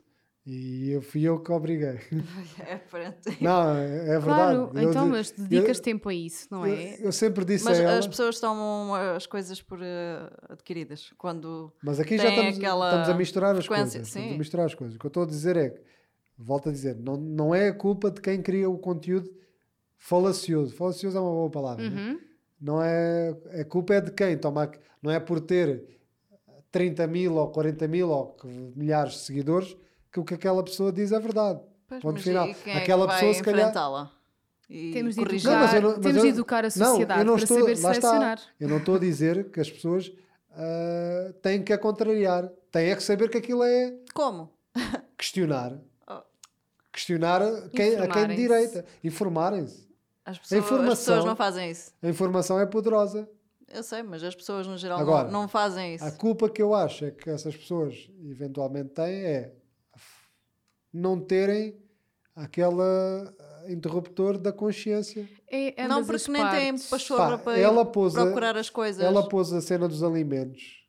E eu fui eu que obriguei. É aparente. Não, é, é Claro, verdade. Eu então, mas dedicas eu- tempo a isso, não eu, é? eu sempre disse Mas a ela, as pessoas tomam as coisas por eh, adquiridas. Quando Mas aqui já estamos, aquela estamos a misturar as coisas. Estamos sim. a misturar as coisas. O que eu estou a dizer é que, volto a dizer, não, não é a culpa de quem cria o conteúdo falacioso. Falacioso é uma boa palavra. né? Uhum. Não é. A culpa é de quem toma. Não é por ter 30 mil ou 40 mil ou milhares de seguidores que o que aquela pessoa diz é verdade. Pois, Ponto mas final. e quem Aquela é que vai pessoa, se calhar- enfrentá-la? E Temos de corrigir. educar, Não, mas eu não- mas temos eu- de educar a Não, sociedade eu não para estou, saber lá está. selecionar. Eu não estou a dizer que as pessoas ah, têm que a contrariar. Têm é que saber que aquilo é Como? questionar. Questionar a quem, a quem de Informarem-se. direita. Informarem-se. As pessoas, as pessoas não fazem isso. A informação é poderosa. Eu sei, mas as pessoas no geral Agora, não, não fazem isso. A culpa que eu acho é que essas pessoas eventualmente têm é não terem aquele interruptor da consciência. É não, porque nem têm pachorra para ela pôs a- procurar as coisas. Ela pôs a cena dos alimentos.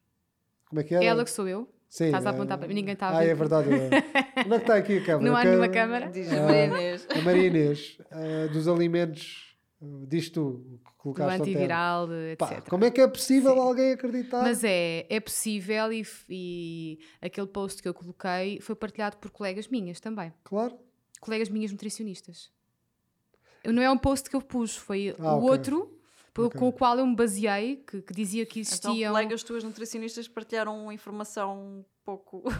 Como é que era? Ela que sou eu. Sim, Estás a é- apontar para mim, ninguém está a Ah, ver. é verdade. é. Onde é que está aqui a câmera? Não há nenhuma câmara. Diz Ah, a Maria Inês. A Maria Inês, ah, dos alimentos, ah, diz tu, o que Do colocaste termo. antiviral, de- Pá, etc. como é que é possível Sim. alguém acreditar? Mas é, é possível e, e aquele post que eu coloquei foi partilhado por colegas minhas também. Claro. Colegas minhas nutricionistas. Não é um post que eu pus, foi Ah, o ok. outro pelo- Ok. com o qual eu me baseei, que, que dizia que Então, existiam. colegas tuas nutricionistas partilharam informação um pouco Hum,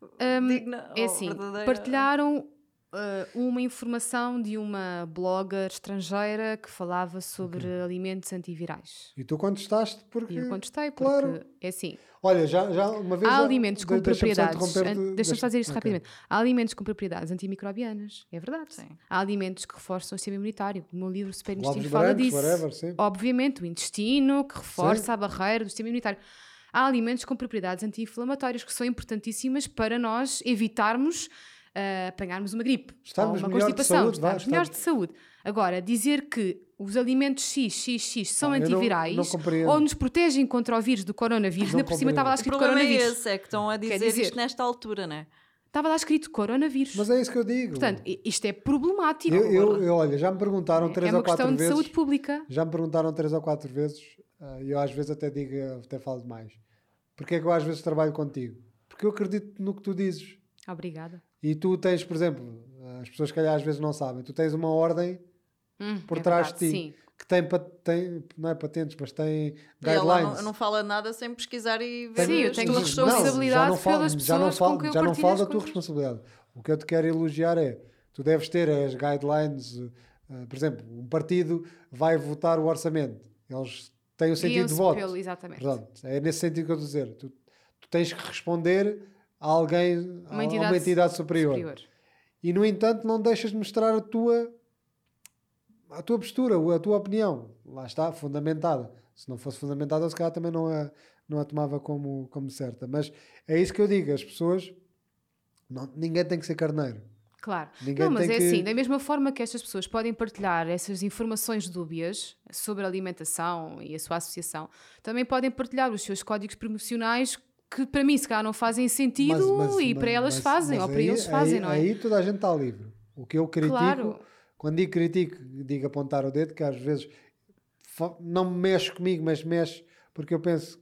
digna É ou assim, verdadeira? partilharam uh, uma informação de uma blogger estrangeira que falava sobre alimentos antivirais. E tu contestaste porque. E eu contestei, porque claro. é assim, Olha, já, já uma vez. há já- alimentos com propriedades. Deixa-me só dizer isto ok. rapidamente. Há alimentos com propriedades antimicrobianas, é verdade. Sim. Há alimentos que reforçam o sistema imunitário. O meu livro Super Intestino fala brancos, disso. whatever, sim. Obviamente, o intestino que reforça Sim. a barreira do sistema imunitário. Há alimentos com propriedades anti-inflamatórias que são importantíssimas para nós evitarmos ah, apanharmos uma gripe Estarmos ou uma melhor de constipação, saúde, vá, estarmos melhores de saúde. Agora, dizer que os alimentos X, X, X são Ah, não- antivirais não compreendo. ou nos protegem contra o vírus do coronavírus, Não ainda por cima estava lá O escrito problema é coronavírus. esse, é que estão a dizer, dizer- isto nesta altura, né? Estava lá escrito coronavírus. Mas é isso que eu digo. Portanto, isto é problemático. eu, eu, eu, olha, já me perguntaram é três uma ou quatro questão de vezes. saúde pública. Já me perguntaram três ou quatro vezes, ah, e eu às vezes até digo, até falo demais. Porquê é que eu às vezes trabalho contigo? Porque eu acredito no que tu dizes. Obrigada. E tu tens, por exemplo, as pessoas que calhar às vezes não sabem, tu tens uma ordem Hum, por é trás verdade, de ti Sim. que tem, tem, não é patentes, mas tem guidelines. não, não fala nada sem pesquisar e ver Sim, eu as tenho responsabilidade já não falo, pelas já não falo, com quem eu já não falo da tua responsabilidade. O que eu te quero elogiar é, tu deves ter as guidelines, eh, por exemplo, um partido vai votar o orçamento, eles têm o sentido de voto. pelo- exatamente. Pronto, é nesse sentido que eu estou a dizer. Tu, tu tens que responder a alguém, Uma a entidade uma entidade superior. superior. E no entanto, não deixas de mostrar a tua a tua postura, a tua opinião. Lá está, fundamentada. Se não fosse fundamentada, eu se calhar também não a, não a tomava como, como certa. Mas é isso que eu digo, as pessoas não, ninguém tem que ser carneiro. Claro. Ninguém não, mas é que- assim, da mesma forma que estas pessoas podem partilhar essas informações dúbias sobre a alimentação e a sua associação, também podem partilhar os seus códigos promocionais que para mim se calhar não fazem sentido Mas- mas- e para mas- elas fazem, ou para aí- eles fazem, aí, não é? Aí toda a gente está livre. O que eu critico, Claro. quando digo critico, digo apontar o dedo, que às vezes não mexe comigo, mas mexe porque eu penso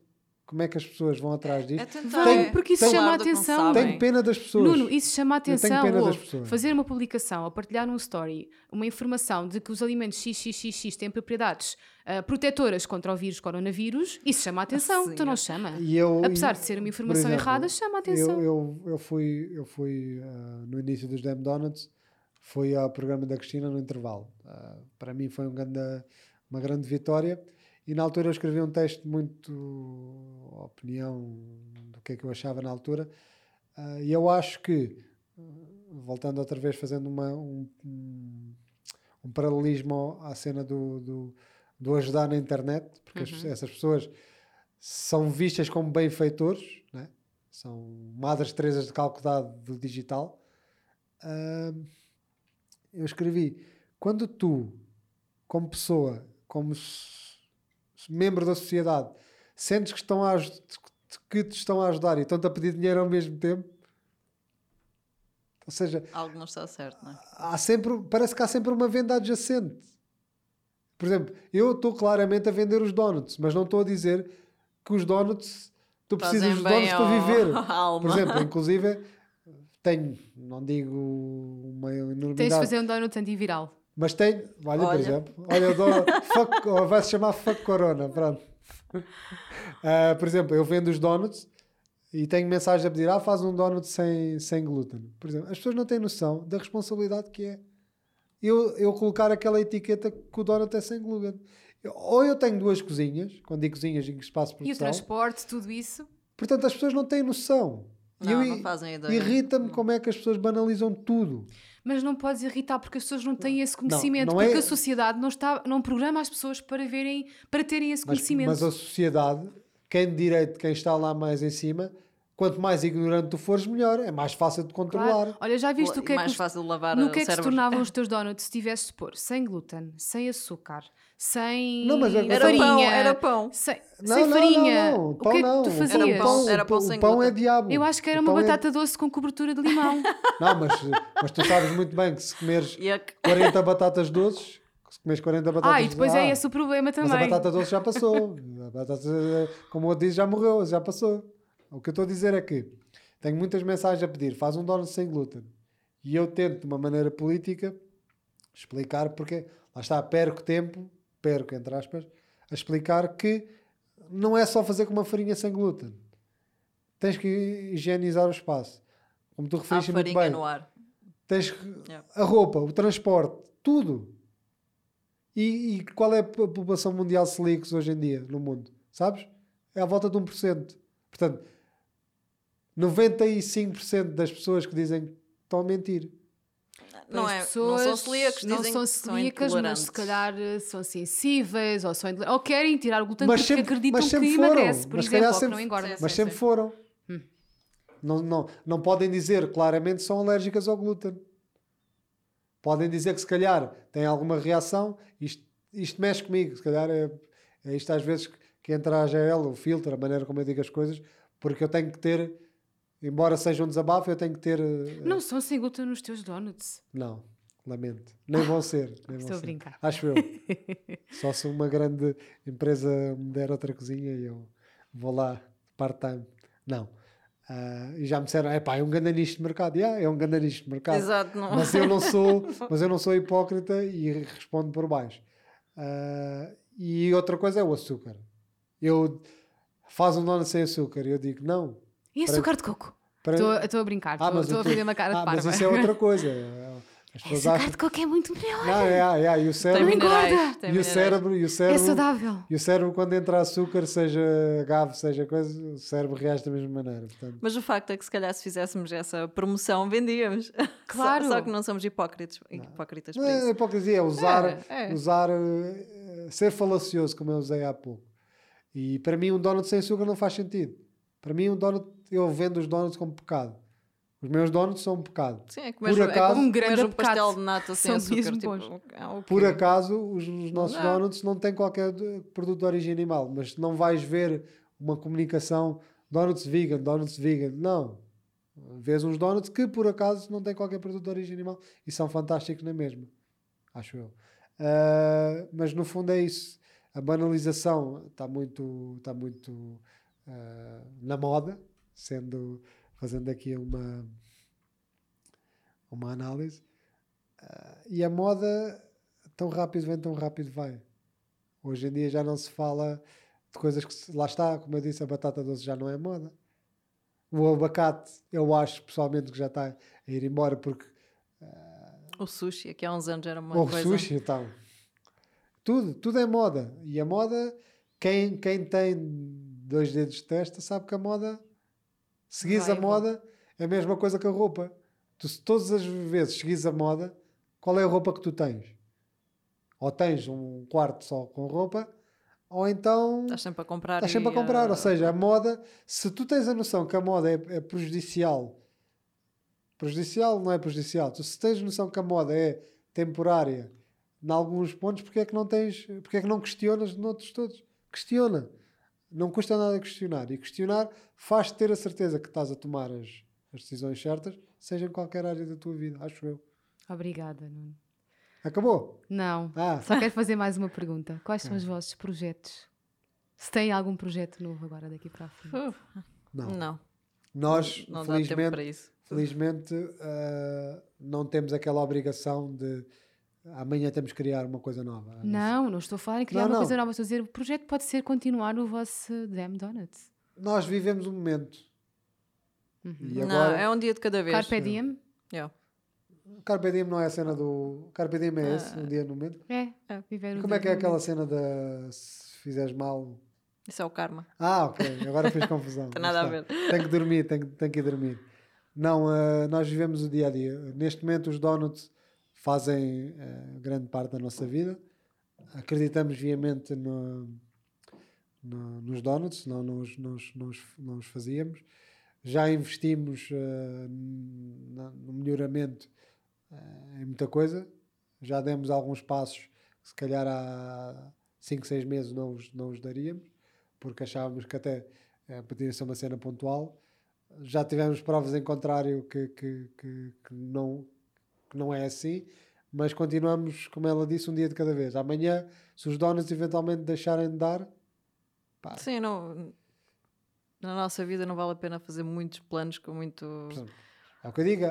como é que as pessoas vão atrás disto. É tentar Vão, é porque isso chama a atenção. Tenho pena das pessoas. Nuno, isso chama a atenção. pena das ouve, pessoas. fazer uma publicação ou partilhar num story uma informação de que os alimentos XXXX têm propriedades ah, protetoras contra o vírus coronavírus, isso chama a atenção. Então não chama. E eu- Apesar e- de ser uma informação exemplo, errada, chama a atenção. Eu, eu, eu fui, eu fui ah, no início dos Damn Donuts, fui ao programa da Cristina no intervalo. Ah, para mim foi um grande, uma grande vitória. E na altura eu escrevi um texto muito opinião do que é que eu achava na altura. Ah, e eu acho que, ah, voltando outra vez, fazendo uma, um, um, paralelismo à cena do, do, do ajudar na internet, porque as- Uhum. essas pessoas são vistas como benfeitores, né? são madres Teresas de Calcutá do digital. Ah, eu escrevi: quando tu, como pessoa, como membro da sociedade, sentes que, estão a, que te estão a ajudar e estão-te a pedir dinheiro ao mesmo tempo, ou seja, Algo não está certo, não é? há sempre, parece que há sempre uma venda adjacente. Por exemplo, eu estou claramente a vender os donuts, mas não estou a dizer que os donuts, tu precisas dos donuts para viver. alma. Por exemplo, inclusive, tenho, não digo uma Tens de enormidade, fazer um donut antiviral. Mas tenho, olha, por Olha. exemplo, olha, eu dou, fuck, ou vai-se chamar fuck corona, pronto. Ah, por exemplo, eu vendo os donuts e tenho mensagens a pedir, ah, faz um donut sem, sem glúten. Por exemplo, as pessoas não têm noção da responsabilidade que é eu, eu colocar aquela etiqueta que o donut é sem glúten. Ou eu tenho duas cozinhas, quando digo cozinhas, digo espaço de E o produção. transporte, tudo isso. Portanto, as pessoas não têm noção. E Não, eu- não fazem ideia. Irrita-me como é que as pessoas banalizam tudo. Mas não podes irritar porque as pessoas não têm esse conhecimento, não é- porque a sociedade não, está, não programa as pessoas para verem, para terem esse Mas, conhecimento. mas a sociedade, quem de direito, quem está lá mais em cima, quanto mais ignorante tu fores, melhor. É mais fácil de controlar. Claro. Olha, já viste o que é que mais os- fácil de lavar no o que é que se tornavam os teus donuts se tivesses de pôr sem glúten, sem açúcar, sem Não, mas agora- Era farinha, pão, era pão. sem, Não, sem não, farinha. não, não. O Pão que é que não. tu O fazias? Era pão, era pão o sem pão é glúten. diabo. Eu acho que era O uma é- batata doce com cobertura de limão. Não, mas, mas tu sabes muito bem que se comeres Yuck. 40 batatas doces, se comes 40 batatas ah, e depois ah, é esse o problema Mas também. a batata doce já passou. A batata, como eu disse, já morreu, já passou. O que eu estou a dizer é que tenho muitas mensagens a pedir. Faz um donut sem glúten. E eu tento, de uma maneira política, explicar porque, lá está, perco tempo, perco entre aspas, a explicar que não é só fazer com uma farinha sem glúten. Tens que higienizar o espaço. Como tu Há referiste muito farinha bem. no ar. Tens que- Yeah. a roupa, o transporte, tudo. E, e qual é a po- população mundial de celíacos hoje em dia no mundo? Sabes? É à volta de 1%. Portanto, 95% das pessoas que dizem que estão a mentir. Não, As é, pessoas não são celíacos, não dizem são que são celíacas, mas se calhar eh, são sensíveis ou, são ou querem tirar o glúten Mas porque sempre- acreditam mas que foram. emagrece, por Mas se exemplo, calhar ou que sempre- não engorda. Sim, Mas sim, sempre sim. foram. Não, não, não podem dizer claramente que são alérgicas ao glúten. Podem dizer que se calhar têm alguma reação. Isto, isto mexe comigo. Se calhar é, é isto às vezes que, que entra a GL, o filtro, a maneira como eu digo as coisas, porque eu tenho que ter, embora seja um desabafo, eu tenho que ter. eh, Não são sem glúten nos teus donuts. Não, lamento. Nem vão ser. Nem vão Estou a ser. brincar. Acho eu. Só se uma grande empresa me der outra cozinha e eu vou lá part-time. Não. Ah, e já me disseram, é pá, é um grande nicho de mercado. Yeah, é um grande nicho de mercado. Exato, não. Mas eu não sou, mas eu não sou hipócrita e respondo por baixo. Ah, e outra coisa é o açúcar. Eu faz um dono sem açúcar e eu digo não. E açúcar de coco? Para- Estou estou a brincar, Ah, estou mas estou eu a fazer uma cara Ah, de mas parva. isso é outra coisa. As Açúcar acham de coco é muito melhor. não, é, é, é, e o Tem cérebro, minerais. engorda. tem e o cérebro, e o É cérebro, saudável. e o cérebro quando entra açúcar, seja gave, seja coisa, o cérebro reage da mesma maneira. Portanto, Mas o facto é que se calhar se fizéssemos essa promoção, vendíamos. Claro. Só, só que não somos hipócritas, hipócritas não é hipocrisia, é usar, É, é. usar eh, ser falacioso, como eu usei há pouco. E para mim um donut sem açúcar não faz sentido. Para mim um donut, eu vendo os donuts como pecado. Os meus donuts são um pecado. Sim, é comer, Por é acaso- como Um grande um pastel de nata sem açúcar. mesmo Tipo, ah, o Por acaso, os, os nossos dá. donuts não têm qualquer produto de origem animal, mas não vais ver uma comunicação donuts vegan, donuts vegan. Não. Vês uns donuts que por acaso não têm qualquer produto de origem animal e são fantásticos na mesma. Acho eu. Ah, mas no fundo é isso. A banalização está muito, está muito ah, na moda, sendo fazendo aqui uma uma análise. Ah, e a moda tão rápido vem, tão rápido vai. Hoje em dia já não se fala de coisas que lá está, como eu disse, a batata doce já não é moda. O abacate, eu acho pessoalmente que já está a ir embora porque O sushi, aqui há uns anos era uma ou coisa. sushi e tal. Tudo, tudo é moda. E a moda, quem, quem tem dois dedos de testa sabe que a moda, seguires Vai a e moda, é a mesma coisa que a roupa. Tu, se todas as vezes seguires a moda, qual é a roupa que tu tens? Ou tens um quarto só com roupa, ou então Estás sempre a comprar. estás sempre a comprar. ah, Ou seja, a moda, se tu tens a noção que a moda é, é prejudicial, prejudicial não é prejudicial, tu se tens noção que a moda é temporária em alguns pontos, porque é que não tens, porque é que não questionas noutros todos? Questiona. Não custa nada questionar. E questionar faz-te ter a certeza que estás a tomar as, as decisões certas, seja em qualquer área da tua vida, acho eu. Obrigada, Nuno. Acabou? Não, Ah, só quero fazer mais uma pergunta. Quais são os vossos projetos? Se têm algum projeto novo agora daqui para a frente? uh, não. não, Nós, não dá tempo felizmente, para isso. Felizmente ah, não temos aquela obrigação de amanhã temos que criar uma coisa nova. Não, não estou a falar em criar Não, uma não. coisa nova. Estou a dizer, o projeto pode ser continuar o vosso Damn Donuts. Nós vivemos um momento. Uhum. E não, agora, é um dia de cada vez. Carpe Diem? Yeah. Carpe Diem não é a cena do. Carpe Diem é Ah. esse, um dia no momento. É, É. viver o Como é que é aquela momento. cena da. Se fizeres mal. Isso é o karma. Ah, ok, agora fiz confusão. Tem nada a ver. Tenho que dormir, tenho, tenho que ir dormir. Não, ah, nós vivemos o dia a dia. Neste momento, os donuts fazem ah, grande parte da nossa vida. Acreditamos viamente no, no- nos donuts, senão não os, não os- não os- fazíamos. já investimos na- no melhoramento eh, em muita coisa. Já demos alguns passos que se calhar há 5, 6 meses não os, não os daríamos, porque achávamos que até eh, podia ser uma cena pontual. Já tivemos provas em contrário que, que, que, que não, que não é assim, mas continuamos, como ela disse, um dia de cada vez. Amanhã, se os donuts eventualmente deixarem de dar, pá, Sim, não, na nossa vida não vale a pena fazer muitos planos com muito. é o que eu digo.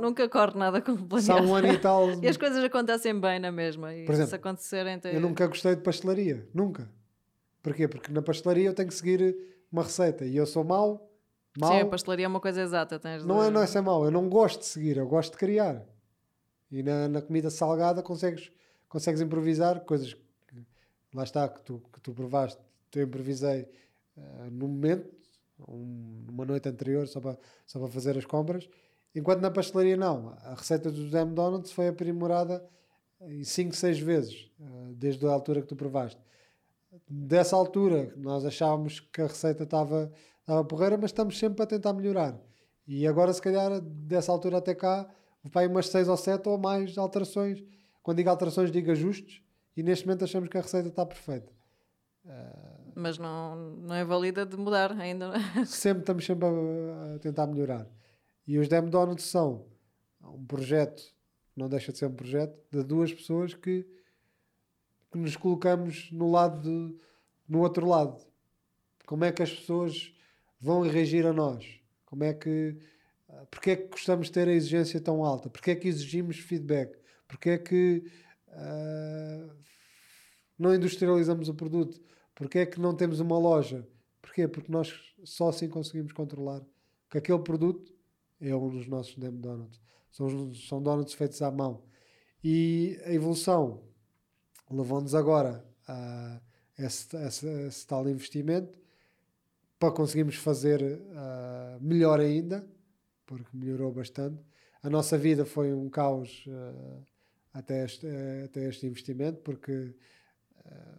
Nunca corre nada com se há um ano e tal. E as coisas acontecem bem na mesma. E Por exemplo, se acontecerem, tem... Eu nunca gostei de pastelaria, nunca. Porquê? Porque na pastelaria eu tenho que seguir uma receita e eu sou mau, mau. Sim, a pastelaria é uma coisa exata. Tens Não de- é, não é ser mau, eu não gosto de seguir, eu gosto de criar. E na, na comida salgada consegues, consegues improvisar coisas que, lá está, que tu, que tu provaste. Eu improvisei eh, no momento, um- numa noite anterior, só para, só para fazer as compras. Enquanto na pastelaria não. A receita do José Donuts foi aprimorada em 5, 6 vezes, eh, desde a altura que tu provaste. Dessa altura, nós achávamos que a receita estava, estava porreira, mas estamos sempre a tentar melhorar. E agora, se calhar, dessa altura até cá, vai umas 6 ou 7 ou mais alterações. Quando digo alterações, digo ajustes. E neste momento achamos que a receita está perfeita. Mas não, não é válida de mudar ainda. sempre estamos sempre a, a tentar melhorar. E os Dem Donuts são um projeto, não deixa de ser um projeto, de duas pessoas que, que nos colocamos no lado de- no outro lado. Como é que as pessoas vão reagir a nós? Como é que ah, porque é que gostamos de ter a exigência tão alta? Porque é que exigimos feedback? Porque é que ah, não industrializamos o produto? Porque é que não temos uma loja? Porquê? Porque nós só assim conseguimos controlar que aquele produto é um dos nossos Dem Donuts. São, são donuts feitos à mão. E a evolução levou-nos agora a esse, esse- esse tal investimento para conseguirmos fazer ah, melhor ainda, porque melhorou bastante. A nossa vida foi um caos ah, até, este, eh, até este investimento, porque ah,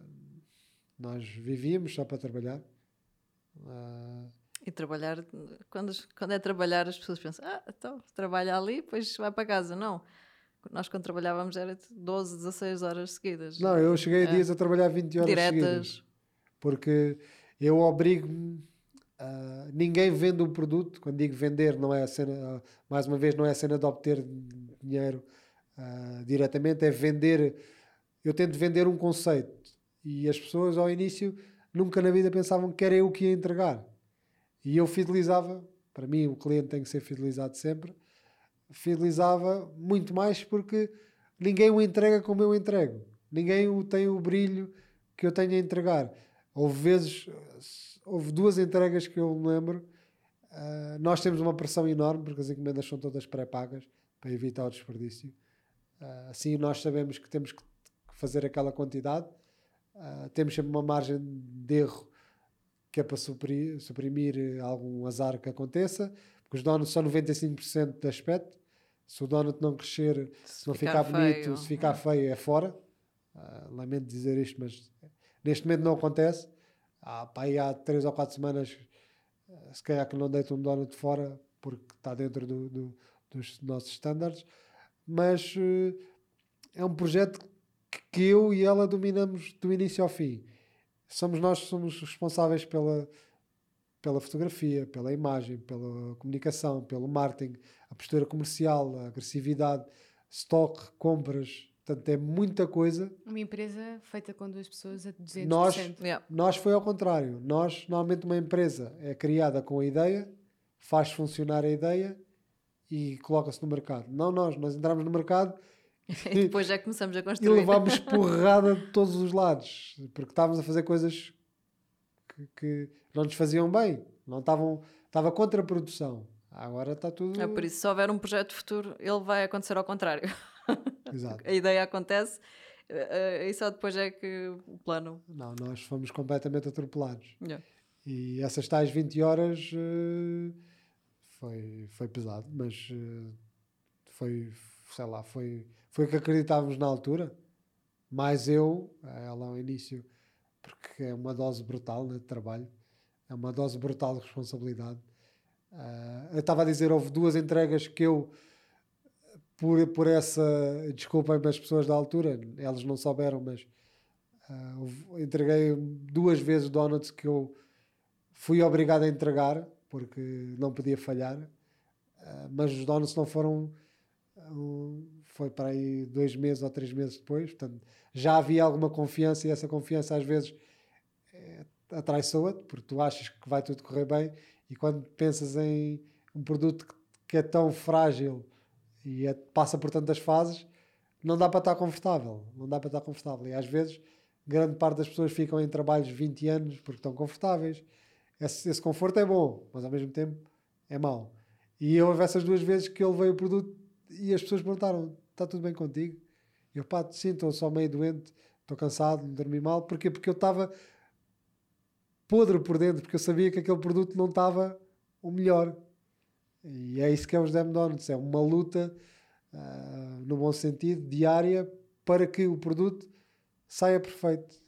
nós vivíamos só para trabalhar. E trabalhar, quando, quando é trabalhar, as pessoas pensam, ah, então trabalha ali, depois vai para casa. Não. Nós, quando trabalhávamos, era de 12, 16 horas seguidas. não, eu cheguei a É. dias a trabalhar 20 horas seguidas. Diretas. porque eu obrigo-me a- ninguém vende um produto. Quando digo vender não é a cena mais uma vez não é a cena de obter dinheiro ah, diretamente é vender. Eu tento vender um conceito e as pessoas ao início nunca na vida pensavam que era eu que ia entregar. E eu fidelizava para mim o cliente tem que ser fidelizado sempre fidelizava muito mais porque ninguém o entrega como eu entrego. Ninguém o tem o brilho que eu tenho a entregar houve vezes houve duas entregas que eu me lembro. Ah, nós temos uma pressão enorme porque as encomendas são todas pré-pagas para evitar o desperdício. Ah, assim nós sabemos que temos que fazer aquela quantidade. Ah, temos sempre uma margem de erro que é para supri- suprimir algum azar que aconteça porque os donuts são 95% de aspecto. Se o donut não crescer se não ficar, ficar bonito, feio. se ficar feio é fora. Ah, lamento dizer isto mas neste momento não acontece. Há, pá, há 3 ou 4 semanas eh, se calhar que não deito um donut fora porque está dentro do- do- dos nossos estándares mas eh, é um projeto que- eu e ela dominamos do início ao fim. Somos nós que somos responsáveis pela pela fotografia, pela imagem, pela comunicação, pelo marketing, a postura comercial, a agressividade, stock, compras, portanto é muita coisa. Uma empresa feita com duas pessoas a 200%. Nós- Yeah. Nós foi ao contrário. Nós, normalmente, uma empresa é criada com a ideia, faz funcionar a ideia e coloca-se no mercado. Não nós, nós entramos no mercado E depois já começamos a e construir. levámos porrada de todos os lados, porque estávamos a fazer coisas que, que não nos faziam bem, não estavam, estava contraprodução. Agora está tudo. É por isso, se houver um projeto futuro, ele vai acontecer ao contrário. Exato. A ideia acontece eh, eh, e só depois é que o plano. Não, nós fomos completamente atropelados. Yeah. E essas tais 20 horas eh, foi, foi pesado, mas foi, sei lá, foi, foi o que acreditávamos na altura. Mais eu, ela ao início, porque é uma dose brutal né, de trabalho, é uma dose brutal de responsabilidade. Eu estava a dizer, houve duas entregas que eu, por, por essa, desculpem-me as pessoas da altura, elas não souberam, mas houve- entreguei duas vezes donuts que eu fui obrigado a entregar, porque não podia falhar, Ah, mas os donuts não foram, um, foi para aí dois meses ou três meses depois, portanto já havia alguma confiança e essa confiança às vezes é, atraiçoa-te, porque tu achas que vai tudo correr bem e quando pensas em um produto que, que é tão frágil e é- passa por tantas fases, não dá para estar confortável, não dá para estar confortável e às vezes grande parte das pessoas ficam em trabalhos 20 anos porque estão confortáveis. Esse, esse conforto é bom, mas ao mesmo tempo é mau. E houve essas duas vezes que ele veio o produto e as pessoas perguntaram: está tudo bem contigo? E eu, pá, sim, estou só meio doente, estou cansado, dormi mal. Porquê? Porque eu estava podre por dentro, porque eu sabia que aquele produto não estava o melhor. E é isso que é os Damn Donuts: é uma luta, ah, no bom sentido, diária, para que o produto saia perfeito.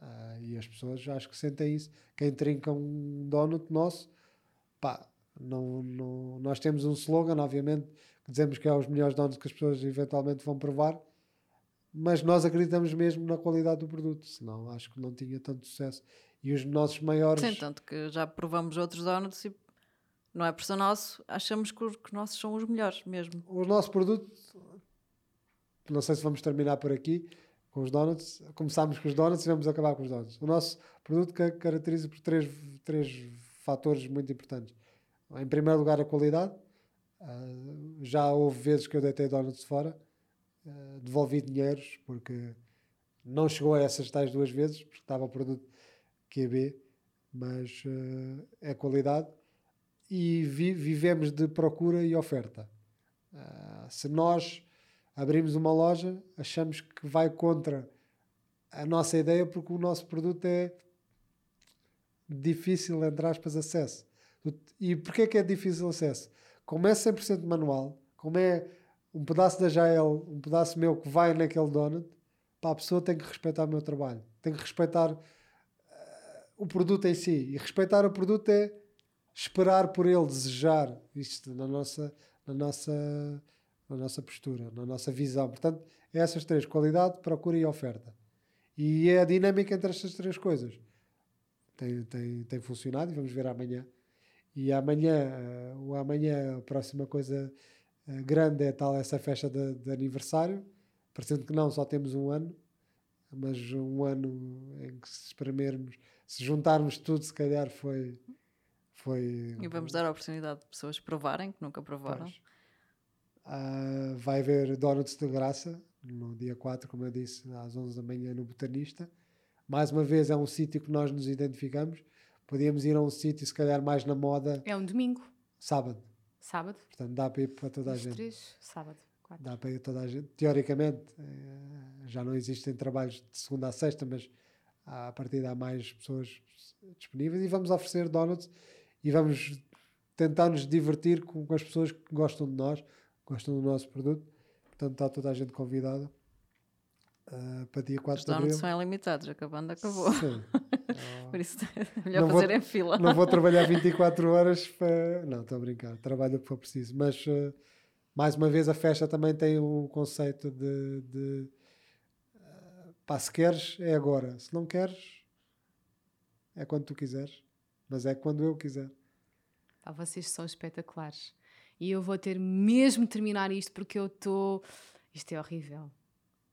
Ah, e as pessoas acho que sentem isso. Quem trinca um donut nosso, pá, não, não, nós temos um slogan, obviamente, que dizemos que é os melhores donuts que as pessoas eventualmente vão provar, mas nós acreditamos mesmo na qualidade do produto, senão acho que não tinha tanto sucesso. E os nossos maiores. Sim, tanto que já provamos outros donuts e não é por ser nosso, achamos que os nossos são os melhores mesmo. O nosso produto, não sei se vamos terminar por aqui com os donuts. Começámos com os donuts e vamos acabar com os donuts. O nosso produto ca- caracteriza por três, três fatores muito importantes. Em primeiro lugar, a qualidade. Ah, já houve vezes que eu deitei donuts fora, ah, devolvi dinheiros porque não chegou a essas tais duas vezes, porque estava o produto QB, mas ah, é qualidade. E vi- vivemos de procura e oferta. Ah, se nós abrimos uma loja, achamos que vai contra a nossa ideia porque o nosso produto é difícil, entre aspas, acesso. E porquê que é difícil acesso? Como é 100% manual, como é um pedaço da Jael, um pedaço meu que vai naquele donut, pá, a pessoa tem que respeitar o meu trabalho, tem que respeitar ah, o produto em si. E respeitar o produto é esperar por ele, desejar isto na nossa, na nossa, na nossa postura, na nossa visão. Portanto, é essas três: qualidade, procura e oferta. E é a dinâmica entre estas três coisas. Tem, tem, tem funcionado e vamos ver amanhã. E amanhã, eh, o amanhã, a próxima coisa eh, grande é tal essa festa de, de aniversário. Parecendo que não, só temos um ano, mas um ano em que se espremermos, se juntarmos tudo, se calhar foi. Foi E vamos dar a oportunidade de pessoas provarem, que nunca provaram. Ah, vai haver Donuts de Graça no dia 4, como eu disse, às 11 da manhã no Botanista. Mais uma vez, é um sítio que nós nos identificamos. Podíamos ir a um sítio, se calhar, mais na moda, É um domingo, sábado. sábado. Portanto, dá para ir para toda a Os gente. três, sábado, quatro. Dá para ir toda a gente. Teoricamente, eh, já não existem trabalhos de segunda a sexta, mas a partir há mais pessoas disponíveis e vamos oferecer donuts e vamos tentar nos divertir com, com as pessoas que gostam de nós, gostam do nosso produto. Portanto, está toda a gente convidada eh, para dia 4 Os de abril. donuts são ilimitados, acabando, acabou. Sim. Por isso é melhor Não vou- fazer em fila. Não vou trabalhar 24 horas para. Não, estou a brincar. Trabalho o que for preciso. Mas, eh, mais uma vez, a festa também tem o conceito de. de eh, pá, se queres, é agora. Se não queres, é quando tu quiseres. Mas é quando eu quiser. Pá, vocês são espetaculares. E eu vou ter mesmo de terminar isto porque eu estou. Isto é horrível.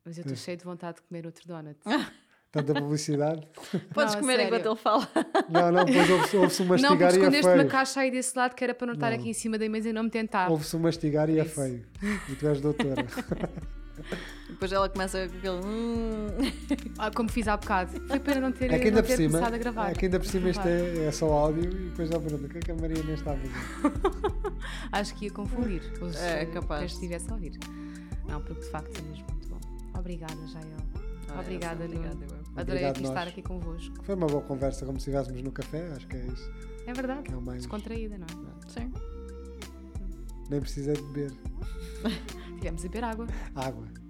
Mas eu estou Pois. cheio de vontade de comer outro donut. Tanta publicidade. Podes Não, comer sério. enquanto ele fala. não, não, depois ouve-se ouve-se um Não, porque mastigar e é escondeste uma feio. caixa aí desse lado que era para não estar Não. aqui em cima da mesa e não me tentar. Ouve-se um mastigar e é feio. E tu és doutora. Depois ela começa com aquele. "Hum". Ah, como fiz há bocado. Foi para não ter, É que ainda não por ter cima, começado a gravar. é que ainda por cima isto é, é só áudio e depois já pergunta o que é que a Maria nem está a fazer. Acho que ia confundir os, É, eh, capaz. quem estivesse a ouvir. Não, porque de facto é mesmo muito bom. Obrigada, Jael. Ah, Obrigada, essa, Nuno. Adorei Obrigado aqui nós. estar aqui convosco. Foi uma boa conversa, como se estivéssemos no café, acho que é isso. É verdade. É mais. Descontraída, não é? Sim. Nem precisei de beber Tivemos a beber água. água.